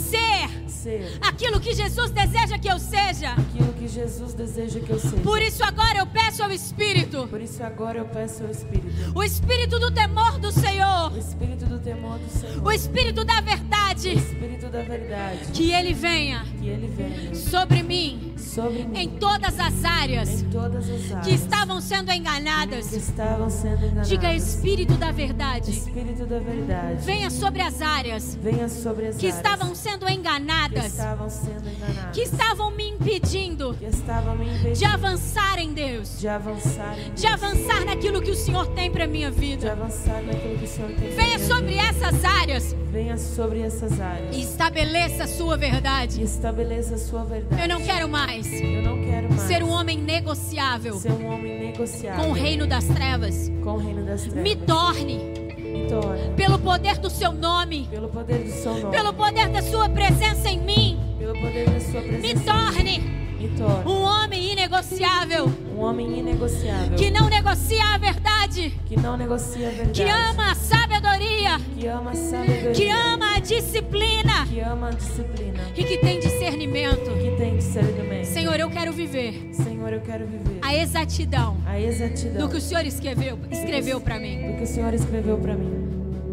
ser aquilo que Jesus deseja que eu seja. aquilo que Jesus deseja que eu seja. Por isso agora eu peço ao Espírito, Por isso agora eu peço ao Espírito. o Espírito do temor do Senhor, O Espírito do temor do Senhor. o Espírito da verdade, verdade, Espírito da verdade, que ele venha que ele venha sobre mim sobre mim em todas as áreas em todas as áreas que estavam sendo enganadas. que estavam sendo enganadas. Diga Espírito da verdade, Espírito da verdade, venha sobre as áreas venha sobre as que áreas estavam sendo que enganadas, estavam sendo enganadas, que estavam me impedindo que estavam me impedindo de avançar em Deus, de avançar em de Deus, avançar naquilo que o Senhor tem para minha de vida. avançar naquilo que o Senhor tem Venha sobre vida. essas áreas venha sobre essas áreas estabeleça a sua verdade. estabeleça a sua verdade. Eu não quero mais Eu não quero mais ser um homem negociável ser um homem negociável com o reino das trevas. com o reino das trevas. Me torne, Me torne, pelo poder do seu nome, pelo poder do seu nome, pelo poder da sua presença em mim, pelo poder da sua presença, me torne me torne um homem inegociável um homem inegociável que não negocia a verdade, que não negocia a verdade, que ama a sabedoria, que ama a sabedoria, que ama a disciplina que ama a disciplina, e que tem discernimento. que tem discernimento. Senhor, eu quero viver Senhor, eu quero viver a exatidão a exatidão do que o Senhor escreveu, escreveu para mim. do que o Senhor escreveu para mim.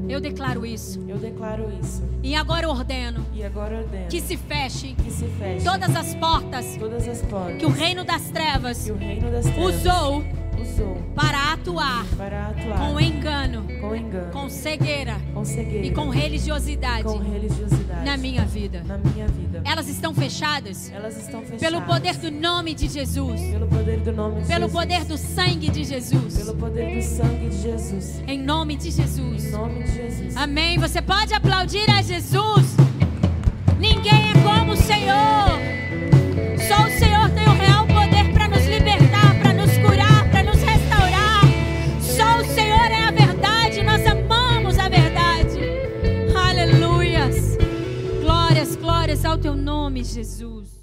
Eu declaro isso. Eu declaro isso. E agora ordeno e agora ordeno que se feche que se feche todas as portas todas as portas que o reino das trevas que o reino das trevas usou usou para atuar para atuar com engano, com engano, com cegueira com cegueira e com religiosidade. com religiosidade na minha vida. na minha vida. Elas estão fechadas Elas estão fechadas pelo poder do nome de Jesus, pelo poder do nome de pelo Jesus, poder do sangue de Jesus. pelo poder do sangue de Jesus. Em nome de Em Jesus. nome de Jesus. Amém. Você pode aplaudir a Jesus. Ninguém é como o Senhor. Nome, Jesus.